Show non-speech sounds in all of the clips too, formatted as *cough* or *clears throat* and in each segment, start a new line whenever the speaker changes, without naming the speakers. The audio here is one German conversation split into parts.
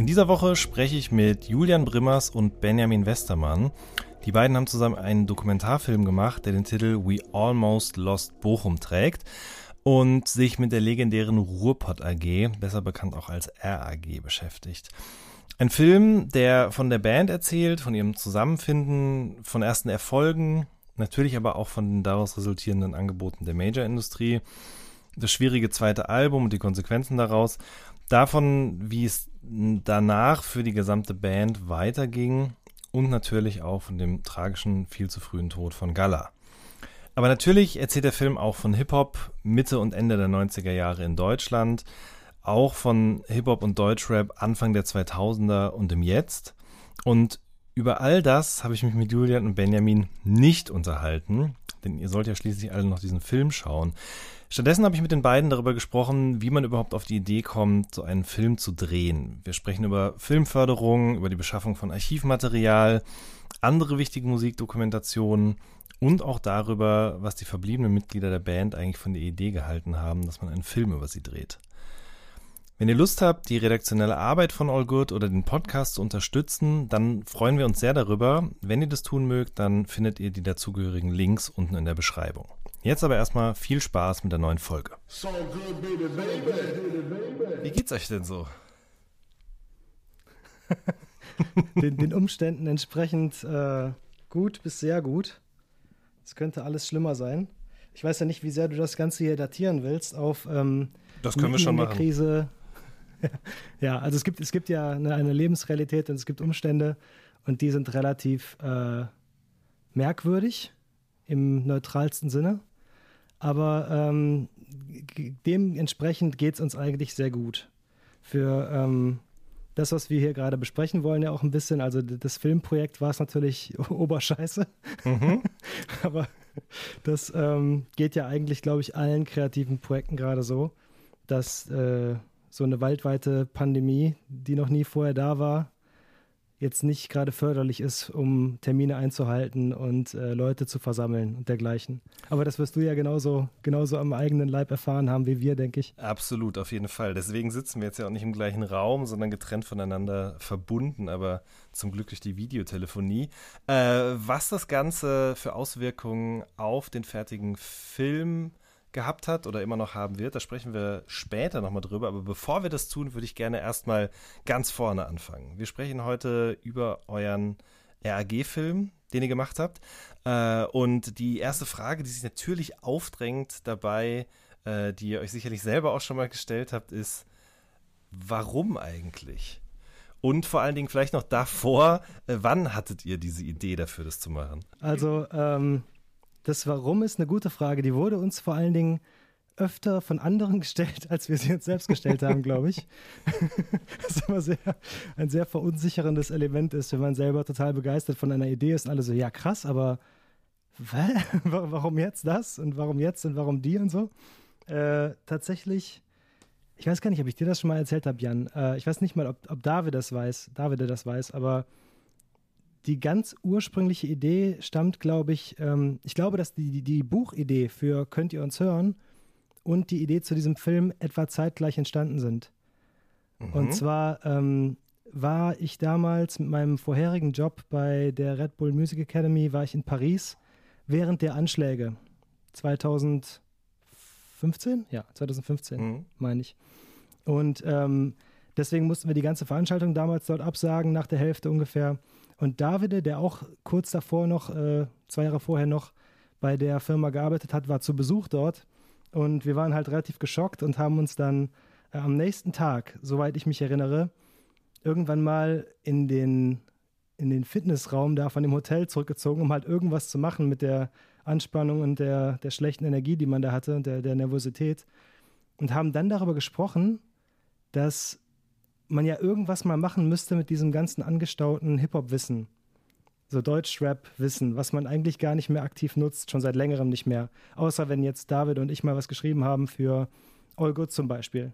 In dieser Woche spreche ich mit Julian Brimmers und Benjamin Westermann. Die beiden haben zusammen einen Dokumentarfilm gemacht, der den Titel We Almost Lost Bochum trägt und sich mit der legendären Ruhrpott AG, besser bekannt auch als RAG, beschäftigt. Ein Film, der von der Band erzählt, von ihrem Zusammenfinden, von ersten Erfolgen, natürlich aber auch von den daraus resultierenden Angeboten der Major-Industrie, das schwierige zweite Album und die Konsequenzen daraus, davon, wie es danach für die gesamte Band weiterging und natürlich auch von dem tragischen, viel zu frühen Tod von Galla. Aber natürlich erzählt der Film auch von Hip-Hop Mitte und Ende der 90er Jahre in Deutschland, auch von Hip-Hop und Deutschrap Anfang der 2000er und im Jetzt. Und über all das habe ich mich mit Julian und Benjamin nicht unterhalten, denn ihr sollt ja schließlich alle noch diesen Film schauen. Stattdessen habe ich mit den beiden darüber gesprochen, wie man überhaupt auf die Idee kommt, so einen Film zu drehen. Wir sprechen über Filmförderung, über die Beschaffung von Archivmaterial, andere wichtige Musikdokumentationen und auch darüber, was die verbliebenen Mitglieder der Band eigentlich von der Idee gehalten haben, dass man einen Film über sie dreht. Wenn ihr Lust habt, die redaktionelle Arbeit von All Good oder den Podcast zu unterstützen, dann freuen wir uns sehr darüber. Wenn ihr das tun mögt, dann findet ihr die dazugehörigen Links unten in der Beschreibung. Jetzt aber erstmal viel Spaß mit der neuen Folge. Wie geht's euch denn so? *laughs*
den, den Umständen entsprechend äh, gut bis sehr gut. Es könnte alles schlimmer sein. Ich weiß ja nicht, wie sehr du das Ganze hier datieren willst auf ähm,
Das können wir schon machen.
Krise. *laughs* ja, also es gibt, es gibt ja eine, eine Lebensrealität und es gibt Umstände und die sind relativ äh, merkwürdig im neutralsten Sinne. Aber ähm, dementsprechend geht es uns eigentlich sehr gut. Für ähm, das, was wir hier gerade besprechen wollen, ja auch ein bisschen. Also das Filmprojekt war es natürlich *laughs* oberscheiße.
Mhm. *laughs*
Aber das ähm, geht ja eigentlich, glaube ich, allen kreativen Projekten gerade so, dass äh, so eine weltweite Pandemie, die noch nie vorher da war, jetzt nicht gerade förderlich ist, um Termine einzuhalten und äh, Leute zu versammeln und dergleichen. Aber das wirst du ja genauso, genauso am eigenen Leib erfahren haben wie wir, denke ich.
Absolut, auf jeden Fall. Deswegen sitzen wir jetzt ja auch nicht im gleichen Raum, sondern getrennt voneinander verbunden, aber zum Glück durch die Videotelefonie. Äh, was das Ganze für Auswirkungen auf den fertigen Film gehabt hat oder immer noch haben wird, da sprechen wir später nochmal drüber. Aber bevor wir das tun, würde ich gerne erstmal ganz vorne anfangen. Wir sprechen heute über euren RAG-Film, den ihr gemacht habt. Äh, und die erste Frage, die sich natürlich aufdrängt dabei, äh, die ihr euch sicherlich selber auch schon mal gestellt habt, ist, warum eigentlich? Und vor allen Dingen vielleicht noch davor, äh, wann hattet ihr diese Idee dafür, das zu machen?
Also, ähm, das Warum ist eine gute Frage. Die wurde uns vor allen Dingen öfter von anderen *laughs* gestellt, als wir sie uns selbst gestellt haben, glaube ich. *laughs* Was immer sehr, ein sehr verunsicherndes Element ist, wenn man selber total begeistert von einer Idee ist und alle so, ja krass, aber *laughs* warum jetzt das und warum jetzt und warum die und so. Äh, tatsächlich, ich weiß gar nicht, ob ich dir das schon mal erzählt habe, Jan. Äh, ich weiß nicht mal, ob, ob David das weiß, David das weiß, aber die ganz ursprüngliche Idee stammt, glaube ich, ähm, ich glaube, dass die, die, die Buchidee für Könnt ihr uns hören und die Idee zu diesem Film etwa zeitgleich entstanden sind. Und zwar ähm, war ich damals mit meinem vorherigen Job bei der Red Bull Music Academy, war ich in Paris während der Anschläge 2015? Ja, 2015
Mhm.
meine ich. Und ähm, deswegen mussten wir die ganze Veranstaltung damals dort absagen, nach der Hälfte ungefähr. Und Davide, der auch kurz davor noch, äh, zwei Jahre vorher noch bei der Firma gearbeitet hat, war zu Besuch dort. Und wir waren halt relativ geschockt und haben uns dann äh, am nächsten Tag, soweit ich mich erinnere, irgendwann mal in den, in den Fitnessraum da von dem Hotel zurückgezogen, um halt irgendwas zu machen mit der Anspannung und der, der schlechten Energie, die man da hatte und der, der Nervosität. Und haben dann darüber gesprochen, dass man ja irgendwas mal machen müsste mit diesem ganzen angestauten Hip-Hop-Wissen. so Deutschrap-Wissen, was man eigentlich gar nicht mehr aktiv nutzt, schon seit längerem nicht mehr. Außer wenn jetzt David und ich mal was geschrieben haben für All Good zum Beispiel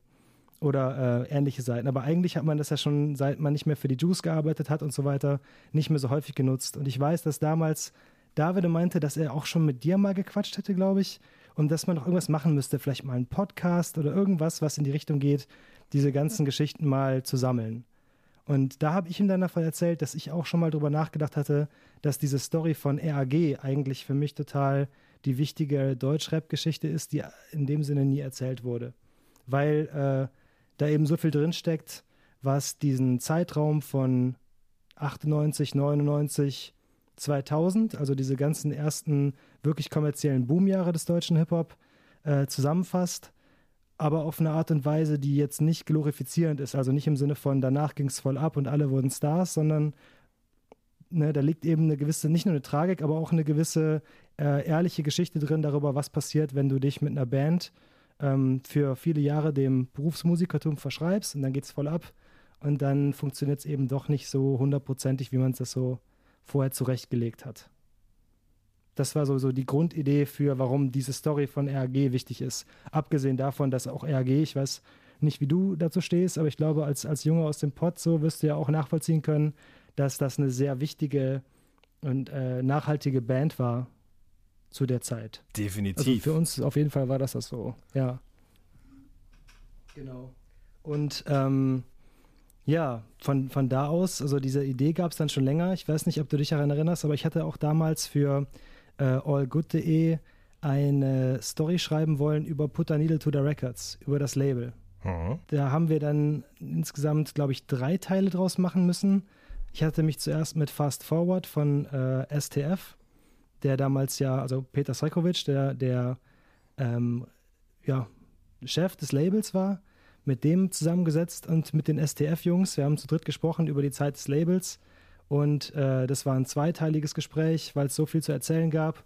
oder äh, ähnliche Seiten. Aber eigentlich hat man das ja schon, seit man nicht mehr für die Juice gearbeitet hat und so weiter, nicht mehr so häufig genutzt. Und ich weiß, dass damals David meinte, dass er auch schon mit dir mal gequatscht hätte, glaube ich, und dass man noch irgendwas machen müsste, vielleicht mal einen Podcast oder irgendwas, was in die Richtung geht, diese ganzen Geschichten mal zu sammeln. Und da habe ich ihm dann davon erzählt, dass ich auch schon mal drüber nachgedacht hatte, dass diese Story von RAG eigentlich für mich total die wichtige Deutschrap-Geschichte ist, die in dem Sinne nie erzählt wurde. Weil äh, da eben so viel drinsteckt, was diesen Zeitraum von 98, 99, 2000, also diese ganzen ersten wirklich kommerziellen Boomjahre des deutschen Hip-Hop, äh, zusammenfasst aber auf eine Art und Weise, die jetzt nicht glorifizierend ist. Also nicht im Sinne von, danach ging es voll ab und alle wurden Stars, sondern ne, da liegt eben eine gewisse, nicht nur eine Tragik, aber auch eine gewisse äh, ehrliche Geschichte drin darüber, was passiert, wenn du dich mit einer Band ähm, für viele Jahre dem Berufsmusikertum verschreibst und dann geht es voll ab und dann funktioniert es eben doch nicht so hundertprozentig, wie man es das so vorher zurechtgelegt hat. Das war so, so die Grundidee für, warum diese Story von RAG wichtig ist. Abgesehen davon, dass auch RAG, ich weiß nicht, wie du dazu stehst, aber ich glaube, als, als Junge aus dem Pott so wirst du ja auch nachvollziehen können, dass das eine sehr wichtige und äh, nachhaltige Band war zu der Zeit.
Definitiv.
Also für uns auf jeden Fall war das das so, ja. Genau. Und ähm, ja, von, von da aus, also diese Idee gab es dann schon länger. Ich weiß nicht, ob du dich daran erinnerst, aber ich hatte auch damals für äh, allgood.de eine Story schreiben wollen über Put a Needle to the Records, über das Label. Mhm. Da haben wir dann insgesamt, glaube ich, drei Teile draus machen müssen. Ich hatte mich zuerst mit Fast Forward von äh, STF, der damals ja, also Peter Srekovic, der, der ähm, ja, Chef des Labels war, mit dem zusammengesetzt und mit den STF-Jungs. Wir haben zu dritt gesprochen über die Zeit des Labels und äh, das war ein zweiteiliges Gespräch, weil es so viel zu erzählen gab.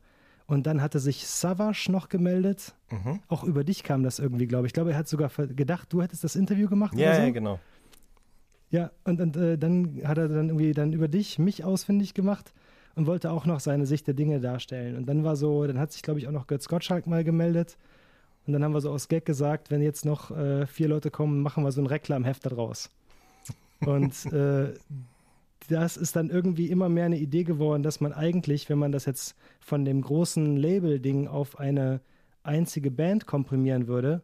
Und dann hatte sich Savage noch gemeldet. Mhm. Auch über dich kam das irgendwie, glaube ich. Ich glaube, er hat sogar gedacht, du hättest das Interview gemacht.
Ja,
so.
ja, genau.
Ja, und, und äh, dann hat er dann irgendwie dann über dich mich ausfindig gemacht und wollte auch noch seine Sicht der Dinge darstellen. Und dann war so, dann hat sich, glaube ich, auch noch Götz Gottschalk mal gemeldet. Und dann haben wir so aus Gag gesagt, wenn jetzt noch äh, vier Leute kommen, machen wir so ein Reklamheft daraus. Und äh, das ist dann irgendwie immer mehr eine Idee geworden, dass man eigentlich, wenn man das jetzt von dem großen Label-Ding auf eine einzige Band komprimieren würde,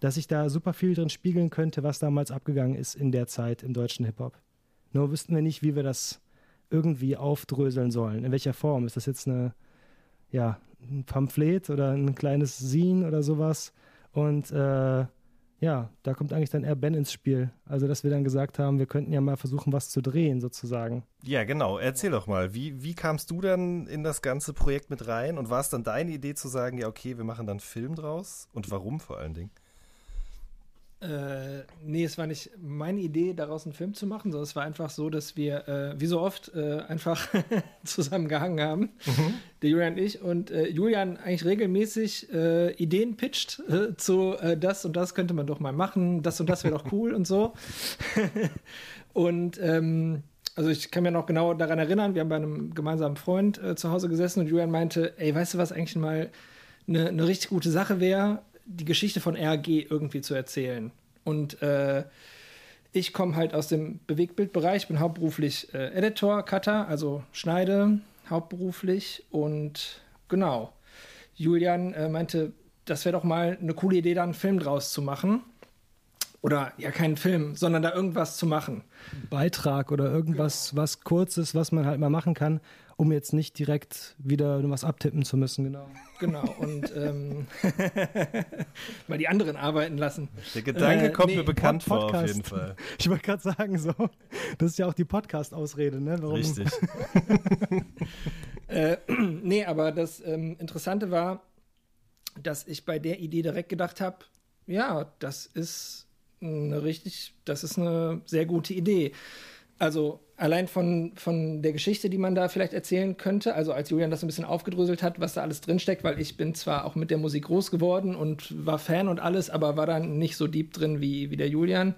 dass sich da super viel drin spiegeln könnte, was damals abgegangen ist in der Zeit im deutschen Hip-Hop. Nur wüssten wir nicht, wie wir das irgendwie aufdröseln sollen. In welcher Form? Ist das jetzt eine, ja, ein Pamphlet oder ein kleines Zine oder sowas? Und äh, ja, da kommt eigentlich dann eher Ben ins Spiel. Also, dass wir dann gesagt haben, wir könnten ja mal versuchen, was zu drehen, sozusagen.
Ja, genau. Erzähl doch mal, wie, wie kamst du dann in das ganze Projekt mit rein und war es dann deine Idee zu sagen, ja, okay, wir machen dann Film draus? Und warum vor allen Dingen?
Äh, nee, es war nicht meine Idee, daraus einen Film zu machen, sondern es war einfach so, dass wir, äh, wie so oft, äh, einfach *laughs* zusammen gehangen haben, mhm. der Julian und ich, und äh, Julian eigentlich regelmäßig äh, Ideen pitcht äh, zu das und das könnte man doch mal machen, das und das wäre doch cool und so. *laughs* und ähm, also ich kann mir noch genau daran erinnern, wir haben bei einem gemeinsamen Freund zu Hause gesessen und Julian meinte, ey, weißt du, was eigentlich mal eine, eine richtig gute Sache wäre? Die Geschichte von RG irgendwie zu erzählen. Und äh, ich komme halt aus dem Bewegtbildbereich, bin hauptberuflich äh, Editor, Cutter, also schneide hauptberuflich. Und genau, Julian äh, meinte, das wäre doch mal eine coole Idee, da einen Film draus zu machen. Oder ja, keinen Film, sondern da irgendwas zu machen.
Beitrag oder irgendwas, genau. was Kurzes, was man halt mal machen kann, um jetzt nicht direkt wieder was abtippen zu müssen, genau.
Genau, und ähm, *laughs* mal die anderen arbeiten lassen.
Der Gedanke äh, kommt nee, mir bekannt Pod vor, auf jeden Fall. *laughs*
Ich wollte gerade sagen, so, das ist ja auch die Podcast-Ausrede, ne?
Warum? Richtig. *laughs*
äh, *clears throat* nee, aber das ähm, Interessante war, dass ich bei der Idee direkt gedacht habe, ja, das ist eine richtig, das ist eine sehr gute Idee. Also allein von, von der Geschichte, die man da vielleicht erzählen könnte, also als Julian das ein bisschen aufgedröselt hat, was da alles drinsteckt, weil ich bin zwar auch mit der Musik groß geworden und war Fan und alles, aber war dann nicht so deep drin wie, wie der Julian.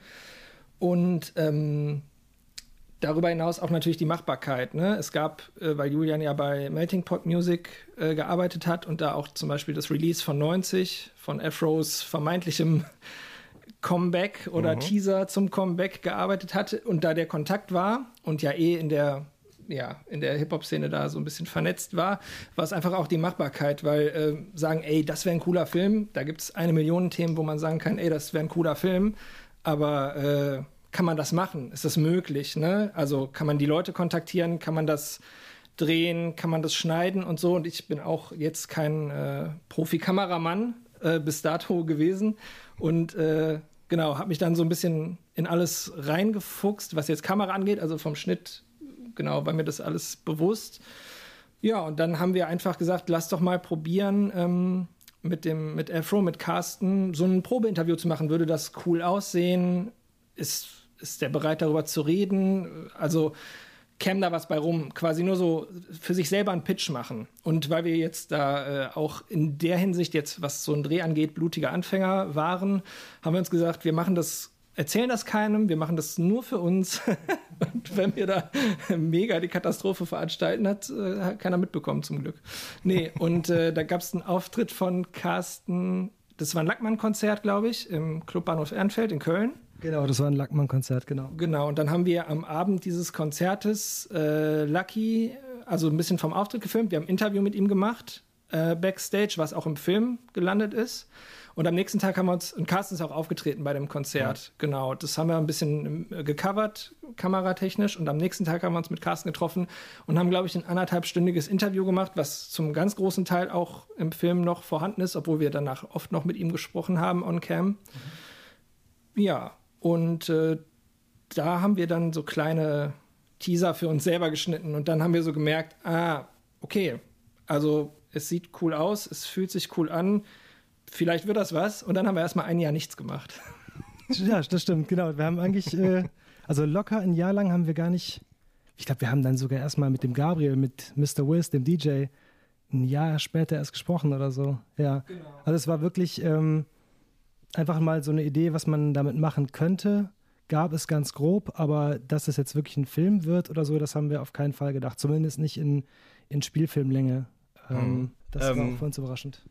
Und ähm, darüber hinaus auch natürlich die Machbarkeit. Ne? Es gab, äh, weil Julian ja bei Melting Pot Music äh, gearbeitet hat und da auch zum Beispiel das Release von 90 von Afros vermeintlichem Comeback oder mhm. Teaser zum Comeback gearbeitet hatte und da der Kontakt war und ja eh in der ja, in der Hip-Hop-Szene da so ein bisschen vernetzt war, war es einfach auch die Machbarkeit, weil äh, sagen, ey, das wäre ein cooler Film, da gibt es eine Million Themen, wo man sagen kann, ey, das wäre ein cooler Film, aber äh, kann man das machen? Ist das möglich? Ne? Also kann man die Leute kontaktieren? Kann man das drehen? Kann man das schneiden und so? Und ich bin auch jetzt kein äh, Profi-Kameramann äh, bis dato gewesen und äh, genau, habe mich dann so ein bisschen in alles reingefuchst, was jetzt Kamera angeht, also vom Schnitt, genau, war mir das alles bewusst. Ja, und dann haben wir einfach gesagt, lass doch mal probieren, ähm, mit dem, mit Afro, mit Carsten, so ein Probeinterview zu machen. Würde das cool aussehen? Ist ist der bereit, darüber zu reden? Also käme da was bei rum? Quasi nur so für sich selber einen Pitch machen. Und weil wir jetzt da äh, auch in der Hinsicht jetzt, was so ein Dreh angeht, blutige Anfänger waren, haben wir uns gesagt, wir machen das erzählen das keinem, wir machen das nur für uns. *laughs* und wenn wir da mega die Katastrophe veranstalten, hat, äh, hat keiner mitbekommen zum Glück. Nee, und äh, da gab es einen Auftritt von Carsten, das war ein Lackmann-Konzert, glaube ich, im Club Bahnhof Ehrenfeld in Köln.
Genau, das war ein Lackmann-Konzert, genau.
Genau, und dann haben wir am Abend dieses Konzertes äh, Lucky, also ein bisschen vom Auftritt gefilmt. Wir haben ein Interview mit ihm gemacht, äh, Backstage, was auch im Film gelandet ist. Und am nächsten Tag haben wir uns, und Carsten ist auch aufgetreten bei dem Konzert, ja. genau. Das haben wir ein bisschen äh, gecovert, kameratechnisch. Und am nächsten Tag haben wir uns mit Carsten getroffen und haben, glaube ich, ein anderthalbstündiges Interview gemacht, was zum ganz großen Teil auch im Film noch vorhanden ist, obwohl wir danach oft noch mit ihm gesprochen haben on cam. Mhm. Ja, und äh, da haben wir dann so kleine Teaser für uns selber geschnitten und dann haben wir so gemerkt, ah, okay, also es sieht cool aus, es fühlt sich cool an, vielleicht wird das was und dann haben wir erstmal ein Jahr nichts gemacht. *laughs*
Ja, das stimmt, genau. Wir haben eigentlich, äh, also locker ein Jahr lang haben wir gar nicht, ich glaube, wir haben dann sogar erstmal mit dem Gabriel, mit Mr. Wiz, dem DJ, ein Jahr später erst gesprochen oder so. Ja, genau. also es war wirklich, ähm, einfach mal so eine Idee, was man damit machen könnte. Gab es ganz grob, aber dass es jetzt wirklich ein Film wird oder so, das haben wir auf keinen Fall gedacht. Zumindest nicht in, in Spielfilmlänge. Ähm, hm. Das ähm, war auch für uns überraschend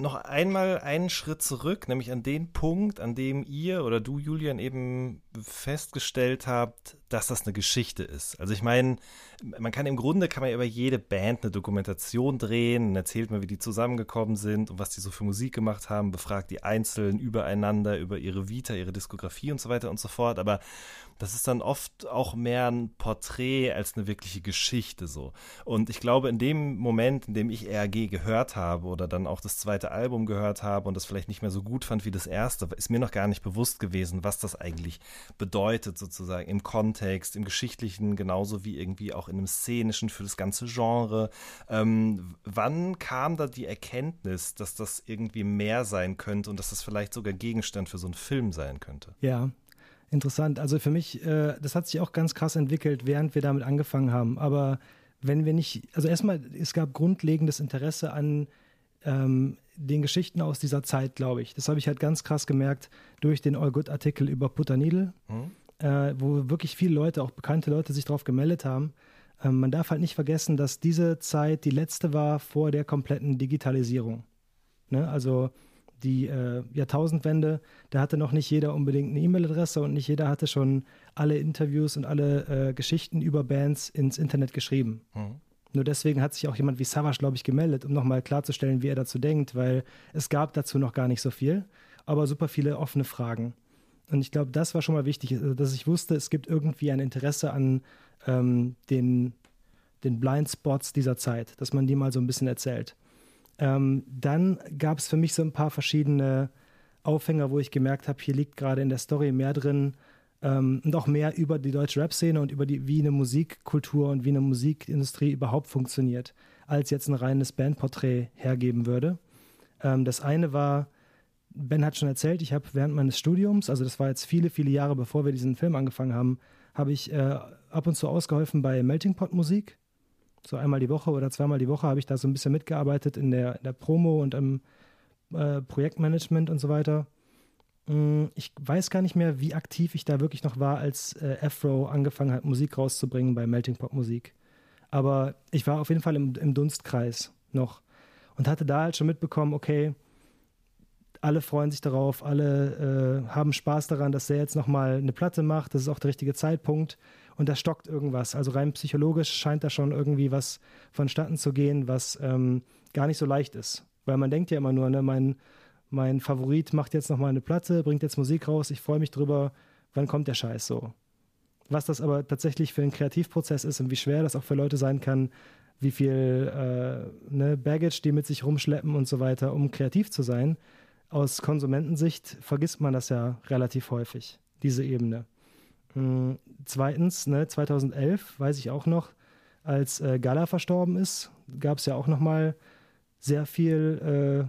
noch einmal einen Schritt zurück, nämlich an den Punkt, an dem ihr oder du, Julian, eben festgestellt habt, dass das eine Geschichte ist. Also ich meine, man kann im Grunde kann man über jede Band eine Dokumentation drehen und erzählt mal, wie die zusammengekommen sind und was die so für Musik gemacht haben, befragt die Einzelnen übereinander, über ihre Vita, ihre Diskografie und so weiter und so fort. Aber das ist dann oft auch mehr ein Porträt als eine wirkliche Geschichte so. Und ich glaube, in dem Moment, in dem ich RG gehört habe oder dann auch das zweite Album gehört habe und das vielleicht nicht mehr so gut fand wie das erste, ist mir noch gar nicht bewusst gewesen, was das eigentlich bedeutet sozusagen im Kontext, im geschichtlichen, genauso wie irgendwie auch in einem szenischen für das ganze Genre. Ähm, wann kam da die Erkenntnis, dass das irgendwie mehr sein könnte und dass das vielleicht sogar Gegenstand für so einen Film sein könnte?
Ja, Interessant. Also für mich, äh, das hat sich auch ganz krass entwickelt, während wir damit angefangen haben. Aber wenn wir nicht, also erstmal, es gab grundlegendes Interesse an ähm, den Geschichten aus dieser Zeit, glaube ich. Das habe ich halt ganz krass gemerkt durch den All Good-Artikel über Puttanidel, mhm. äh, wo wirklich viele Leute, auch bekannte Leute, sich darauf gemeldet haben. Ähm, man darf halt nicht vergessen, dass diese Zeit die letzte war vor der kompletten Digitalisierung. Ne? Also die äh, Jahrtausendwende, da hatte noch nicht jeder unbedingt eine E-Mail-Adresse und nicht jeder hatte schon alle Interviews und alle äh, Geschichten über Bands ins Internet geschrieben. Mhm. Nur deswegen hat sich auch jemand wie Savage, glaube ich, gemeldet, um nochmal klarzustellen, wie er dazu denkt, weil es gab dazu noch gar nicht so viel, aber super viele offene Fragen. Und ich glaube, das war schon mal wichtig, also, dass ich wusste, es gibt irgendwie ein Interesse an ähm, den, den Blindspots dieser Zeit, dass man die mal so ein bisschen erzählt. Ähm, dann gab es für mich so ein paar verschiedene Aufhänger, wo ich gemerkt habe, hier liegt gerade in der Story mehr drin ähm, und auch mehr über die deutsche Rap-Szene und über die, wie eine Musikkultur und wie eine Musikindustrie überhaupt funktioniert, als jetzt ein reines Bandporträt hergeben würde. Ähm, das eine war, Ben hat schon erzählt, ich habe während meines Studiums, also das war jetzt viele, viele Jahre bevor wir diesen Film angefangen haben, habe ich äh, ab und zu ausgeholfen bei Melting Pot Musik so einmal die Woche oder zweimal die Woche habe ich da so ein bisschen mitgearbeitet in der, in der Promo und im äh, Projektmanagement und so weiter. Mm, Ich weiß gar nicht mehr, wie aktiv ich da wirklich noch war, als äh, Afro angefangen hat, Musik rauszubringen bei Melting Pot Musik. Aber ich war auf jeden Fall im, im Dunstkreis noch und hatte da halt schon mitbekommen, okay, alle freuen sich darauf, alle äh, haben Spaß daran, dass er jetzt nochmal eine Platte macht, das ist auch der richtige Zeitpunkt und da stockt irgendwas. Also rein psychologisch scheint da schon irgendwie was vonstatten zu gehen, was ähm, gar nicht so leicht ist. Weil man denkt ja immer nur, ne, mein, mein Favorit macht jetzt nochmal eine Platte, bringt jetzt Musik raus, ich freue mich drüber, wann kommt der Scheiß so. Was das aber tatsächlich für einen Kreativprozess ist und wie schwer das auch für Leute sein kann, wie viel äh, ne, Baggage die mit sich rumschleppen und so weiter, um kreativ zu sein. Aus Konsumentensicht vergisst man das ja relativ häufig, diese Ebene. Mm, Zweitens, ne, 2011 weiß ich auch noch, als äh, Gala verstorben ist, gab es ja auch noch mal sehr viel,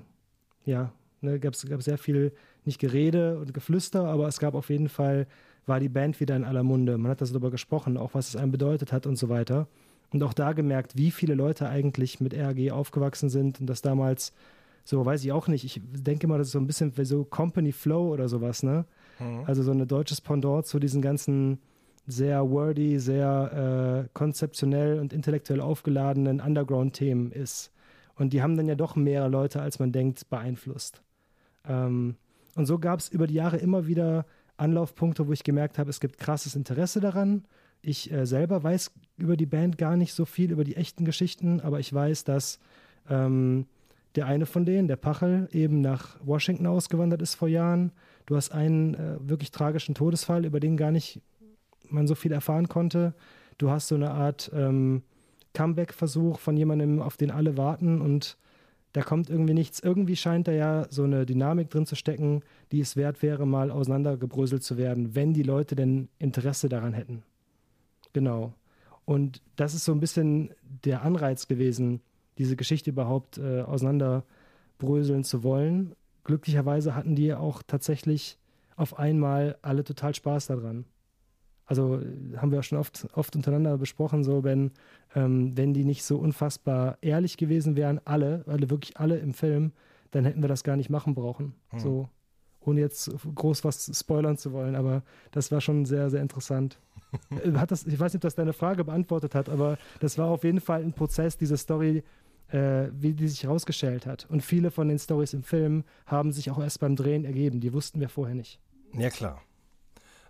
äh, ja, ne, gab es sehr viel, nicht Gerede und Geflüster, aber es gab auf jeden Fall, war die Band wieder in aller Munde. Man hat darüber gesprochen, auch was es einem bedeutet hat und so weiter. Und auch da gemerkt, wie viele Leute eigentlich mit RG aufgewachsen sind und das damals, so weiß ich auch nicht, ich denke mal, das ist so ein bisschen so Company Flow oder sowas, ne? Also so ein deutsches Pendant zu diesen ganzen sehr wordy, sehr äh, konzeptionell und intellektuell aufgeladenen Underground-Themen ist. Und die haben dann ja doch mehr Leute, als man denkt, beeinflusst. Ähm, und so gab es über die Jahre immer wieder Anlaufpunkte, wo ich gemerkt habe, es gibt krasses Interesse daran. Ich äh, selber weiß über die Band gar nicht so viel, über die echten Geschichten, aber ich weiß, dass ähm, der eine von denen, der Pachel, eben nach Washington ausgewandert ist vor Jahren. Du hast einen äh, wirklich tragischen Todesfall, über den gar nicht man so viel erfahren konnte. Du hast so eine Art ähm, Comeback-Versuch von jemandem, auf den alle warten und da kommt irgendwie nichts. Irgendwie scheint da ja so eine Dynamik drin zu stecken, die es wert wäre, mal auseinandergebröselt zu werden, wenn die Leute denn Interesse daran hätten. Genau. Und das ist so ein bisschen der Anreiz gewesen, diese Geschichte überhaupt äh, auseinanderbröseln zu wollen. Glücklicherweise hatten die auch tatsächlich auf einmal alle total Spaß daran. Also äh, haben wir auch schon oft, oft untereinander besprochen, so wenn, ähm, wenn die nicht so unfassbar ehrlich gewesen wären, alle, alle wirklich alle im Film, dann hätten wir das gar nicht machen brauchen.
Hm.
So, ohne jetzt groß was spoilern zu wollen, aber das war schon sehr, sehr interessant. *laughs* Äh, hat das, ich weiß nicht, ob das deine Frage beantwortet hat, aber das war auf jeden Fall ein Prozess, diese Story, äh, wie die sich herausgestellt hat. Und viele von den Stories im Film haben sich auch erst beim Drehen ergeben. Die wussten wir vorher nicht.
Ja, klar.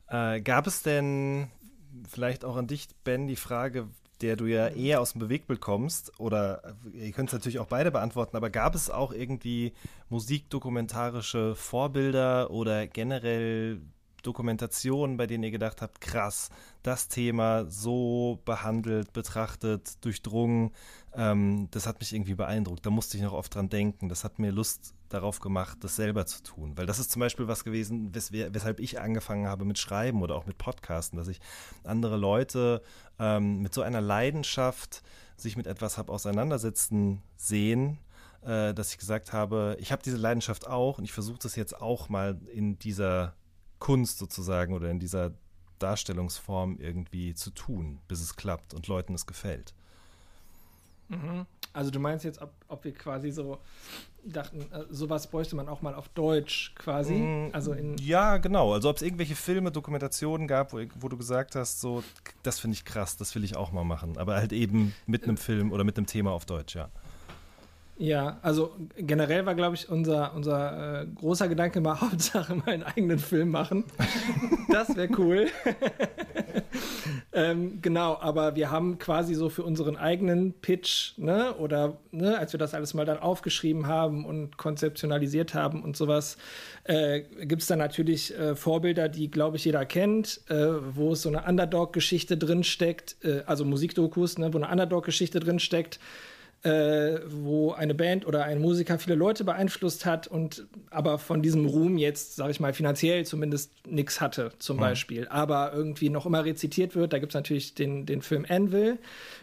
Äh, gab es denn vielleicht auch an dich, Ben, die Frage, der du ja eher aus dem Bewegtbild kommst, oder äh, ihr könnt es natürlich auch beide beantworten, aber gab es auch irgendwie musikdokumentarische Vorbilder oder generell Dokumentationen, bei denen ihr gedacht habt, krass, das Thema so behandelt, betrachtet, durchdrungen, ähm, das hat mich irgendwie beeindruckt. Da musste ich noch oft dran denken. Das hat mir Lust darauf gemacht, das selber zu tun. Weil das ist zum Beispiel was gewesen, wes weshalb ich angefangen habe mit Schreiben oder auch mit Podcasten, dass ich andere Leute ähm, mit so einer Leidenschaft sich mit etwas habe auseinandersetzen sehen, äh, dass ich gesagt habe, ich habe diese Leidenschaft auch und ich versuche das jetzt auch mal in dieser Kunst sozusagen oder in dieser Darstellungsform irgendwie zu tun, bis es klappt und Leuten es gefällt.
Mhm. Also du meinst jetzt, ob, ob wir quasi so dachten, äh, sowas bräuchte man auch mal auf Deutsch quasi.
Mm,
Also in
Ja, genau. Also ob es irgendwelche Filme, Dokumentationen gab, wo, wo du gesagt hast, so, das finde ich krass, das will ich auch mal machen. Aber halt eben mit einem Film oder mit einem Thema auf Deutsch, ja.
Ja, also generell war, glaube ich, unser, unser äh, großer Gedanke mal, *laughs* Hauptsache mal einen eigenen Film machen. *laughs* das wäre cool. *laughs* ähm, genau, aber wir haben quasi so für unseren eigenen Pitch, ne, oder ne, als wir das alles mal dann aufgeschrieben haben und konzeptionalisiert haben und sowas, äh, gibt es dann natürlich äh, Vorbilder, die, glaube ich, jeder kennt, äh, wo es so eine Underdog-Geschichte drin steckt, äh, also Musikdokus, ne, wo eine Underdog-Geschichte drin steckt äh, wo eine Band oder ein Musiker viele Leute beeinflusst hat und aber von diesem Ruhm jetzt, sage ich mal, finanziell zumindest nichts hatte, zum
Mhm.
Beispiel. Aber irgendwie noch immer rezitiert wird. Da gibt es natürlich den, den Film Anvil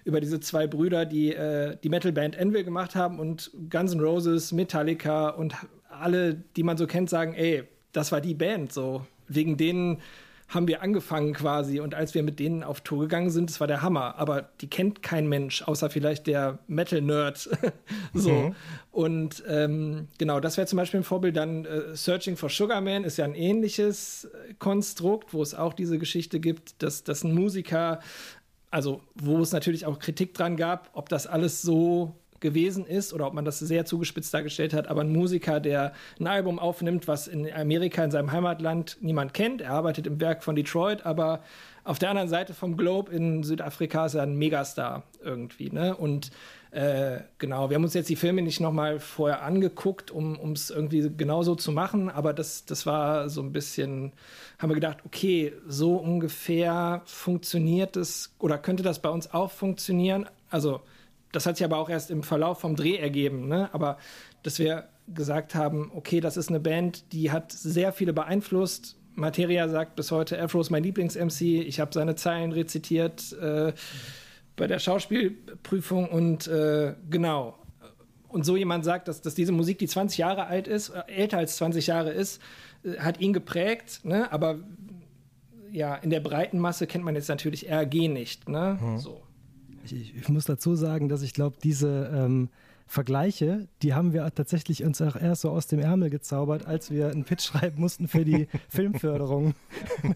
über diese zwei Brüder, die äh, die Metalband Anvil gemacht haben und Guns N' Roses, Metallica und alle, die man so kennt, sagen, ey, das war die Band so. Wegen denen haben wir angefangen quasi. Und als wir mit denen auf Tour gegangen sind, das war der Hammer. Aber die kennt kein Mensch, außer vielleicht der Metal-Nerd. *laughs* so. Mhm. Und ähm, genau, das wäre zum Beispiel ein Vorbild. Dann äh, Searching for Sugar Man ist ja ein ähnliches äh, Konstrukt, wo es auch diese Geschichte gibt, dass, dass ein Musiker, also wo es natürlich auch Kritik dran gab, ob das alles so gewesen ist oder ob man das sehr zugespitzt dargestellt hat, aber ein Musiker, der ein Album aufnimmt, was in Amerika, in seinem Heimatland niemand kennt. Er arbeitet im Werk von Detroit, aber auf der anderen Seite vom Globe in Südafrika ist er ein Megastar irgendwie. Ne? Und äh, genau, wir haben uns jetzt die Filme nicht nochmal vorher angeguckt, um es irgendwie genauso zu machen, aber das, das war so ein bisschen, haben wir gedacht, okay, so ungefähr funktioniert es oder könnte das bei uns auch funktionieren? Also das hat sich aber auch erst im Verlauf vom Dreh ergeben, ne? aber dass wir gesagt haben, okay, das ist eine Band, die hat sehr viele beeinflusst. Materia sagt bis heute, Afro ist mein Lieblings-MC. Ich habe seine Zeilen rezitiert äh, bei der Schauspielprüfung und äh, genau. Und so jemand sagt, dass, dass diese Musik, die 20 Jahre alt ist, äh, älter als 20 Jahre ist, äh, hat ihn geprägt, ne? aber ja, in der breiten Masse kennt man jetzt natürlich RG nicht. Ne? Hm. So.
Ich, ich, muss dazu sagen, dass ich glaube, diese ähm, Vergleiche, die haben wir tatsächlich uns auch erst so aus dem Ärmel gezaubert, als wir einen Pitch schreiben mussten für die *laughs* Filmförderung.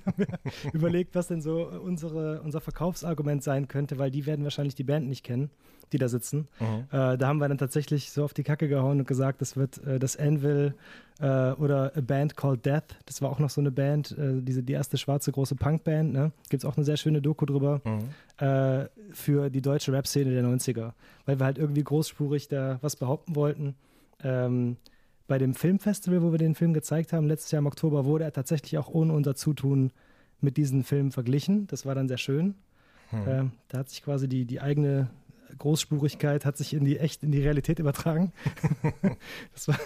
*laughs* überlegt, was denn so unsere, unser Verkaufsargument sein könnte, weil die werden wahrscheinlich die Band nicht kennen die da sitzen. Mhm. Äh, da haben wir dann tatsächlich so auf die Kacke gehauen und gesagt, das wird äh, das Anvil äh, oder A Band Called Death. Das war auch noch so eine Band, äh, diese, die erste schwarze große Punkband. Ne? Gibt es auch eine sehr schöne Doku drüber mhm. Äh, für die deutsche Rap-Szene der 90er. Weil wir halt irgendwie großspurig da was behaupten wollten. Ähm, bei dem Filmfestival, wo wir den Film gezeigt haben, letztes Jahr im Oktober, wurde er tatsächlich auch ohne unser Zutun mit diesen Filmen verglichen. Das war dann sehr schön. Hm. Äh, da hat sich quasi die, die eigene Großspurigkeit hat sich in die echt in die Realität übertragen. *laughs* das, war,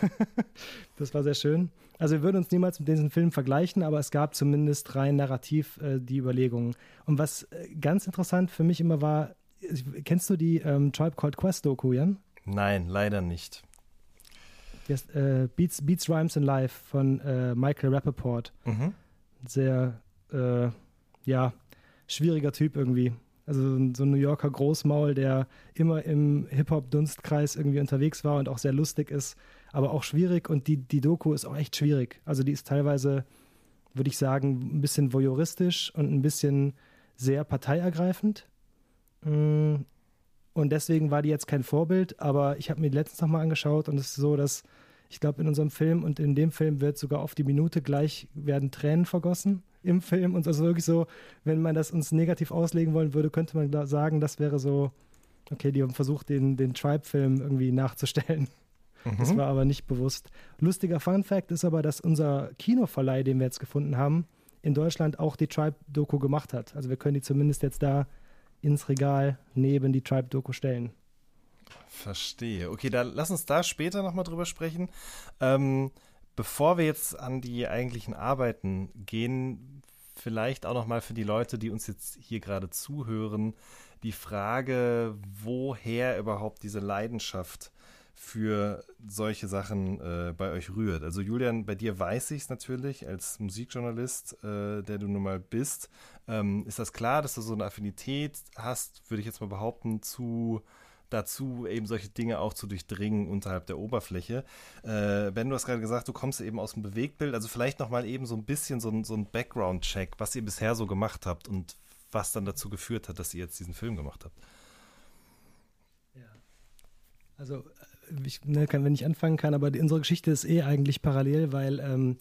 das war sehr schön. Also wir würden uns niemals mit diesen Filmen vergleichen, aber es gab zumindest rein narrativ äh, die Überlegungen. Und was äh, ganz interessant für mich immer war, kennst du die ähm, Tribe Called Quest Doku, Jan?
Nein, leider nicht.
Heißt, äh, Beats, Beats Rhymes in Life von äh, Michael Rappaport. Mhm. Sehr, äh, ja, schwieriger Typ irgendwie. Also so ein New Yorker Großmaul, der immer im Hip-Hop-Dunstkreis irgendwie unterwegs war und auch sehr lustig ist, aber auch schwierig. Und die, die Doku ist auch echt schwierig. Also die ist teilweise, würde ich sagen, ein bisschen voyeuristisch und ein bisschen sehr parteiergreifend. Mm, und deswegen war die jetzt kein Vorbild, aber ich habe mir die letztens nochmal angeschaut und es ist so, dass ich glaube, in unserem Film und in dem Film wird sogar auf die Minute gleich werden Tränen vergossen im Film. Und also wirklich so, wenn man das uns negativ auslegen wollen würde, könnte man da sagen, das wäre so, okay, die haben versucht, den, den Tribe-Film irgendwie nachzustellen. Mhm. Das war aber nicht bewusst. Lustiger Fun-Fact ist aber, dass unser Kinoverleih, den wir jetzt gefunden haben, in Deutschland auch die Tribe-Doku gemacht hat. Also wir können die zumindest jetzt da ins Regal neben die Tribe-Doku stellen.
Verstehe. Okay, dann lass uns da später nochmal drüber sprechen. Ähm, bevor wir jetzt an die eigentlichen Arbeiten gehen, vielleicht auch nochmal für die Leute, die uns jetzt hier gerade zuhören, die Frage, woher überhaupt diese Leidenschaft für solche Sachen äh, bei euch rührt. Also Julian, bei dir weiß ich es natürlich als Musikjournalist, äh, der du nun mal bist. Ähm, ist das klar, dass du so eine Affinität hast, würde ich jetzt mal behaupten, zu dazu, eben solche Dinge auch zu durchdringen unterhalb der Oberfläche. Äh, ben, du hast gerade gesagt, du kommst eben aus dem Bewegtbild. Also vielleicht nochmal eben so ein bisschen so ein, so ein Background-Check, was ihr bisher so gemacht habt und was dann dazu geführt hat, dass ihr jetzt diesen Film gemacht habt.
Ja. Also, äh, ich, ne, kann, wenn ich anfangen kann, aber unsere Geschichte ist eh eigentlich parallel, weil ähm,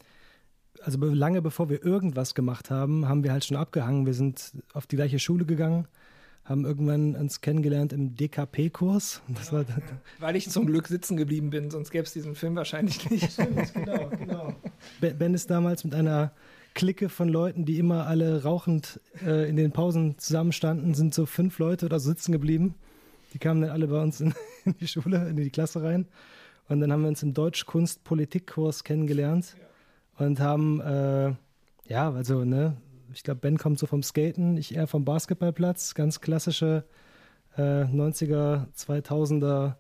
also lange bevor wir irgendwas gemacht haben, haben wir halt schon abgehangen. Wir sind auf die gleiche Schule gegangen, haben irgendwann uns kennengelernt im DKP-Kurs.
Ja, *laughs* Weil ich zum Glück sitzen geblieben bin, sonst gäbe es diesen Film wahrscheinlich nicht. Stimmt, genau,
genau. Ben ist damals mit einer Clique von Leuten, die immer alle rauchend äh, in den Pausen zusammenstanden, sind so fünf Leute oder sitzen geblieben. Die kamen dann alle bei uns in, *laughs* in die Schule, in die Klasse rein. Und dann haben wir uns im Deutsch-Kunst-Politik-Kurs kennengelernt ja. und haben, äh, ja, also, ne, ich glaube, Ben kommt so vom Skaten, ich eher vom Basketballplatz. Ganz klassische äh, 90er, 2000er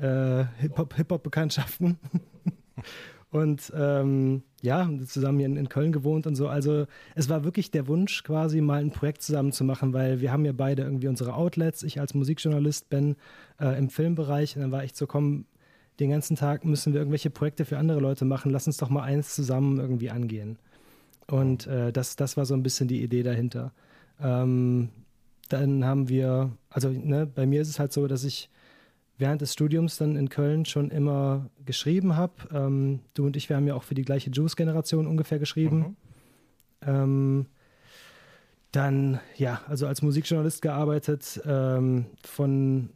äh, Hip-Hop-Bekanntschaften. *laughs* Und ähm, ja, zusammen hier in, in, Köln gewohnt und so. Also es war wirklich der Wunsch, quasi mal ein Projekt zusammen zu machen, weil wir haben ja beide irgendwie unsere Outlets. Ich als Musikjournalist bin äh, im Filmbereich und dann war ich so, komm, den ganzen Tag müssen wir irgendwelche Projekte für andere Leute machen. Lass uns doch mal eins zusammen irgendwie angehen. Und äh, das, das war so ein bisschen die Idee dahinter. Ähm, dann haben wir, also ne, bei mir ist es halt so, dass ich während des Studiums dann in Köln schon immer geschrieben habe. Ähm, du und ich, wir haben ja auch für die gleiche Juice-Generation ungefähr geschrieben. Mhm. Ähm, dann, ja, also als Musikjournalist gearbeitet, ähm, von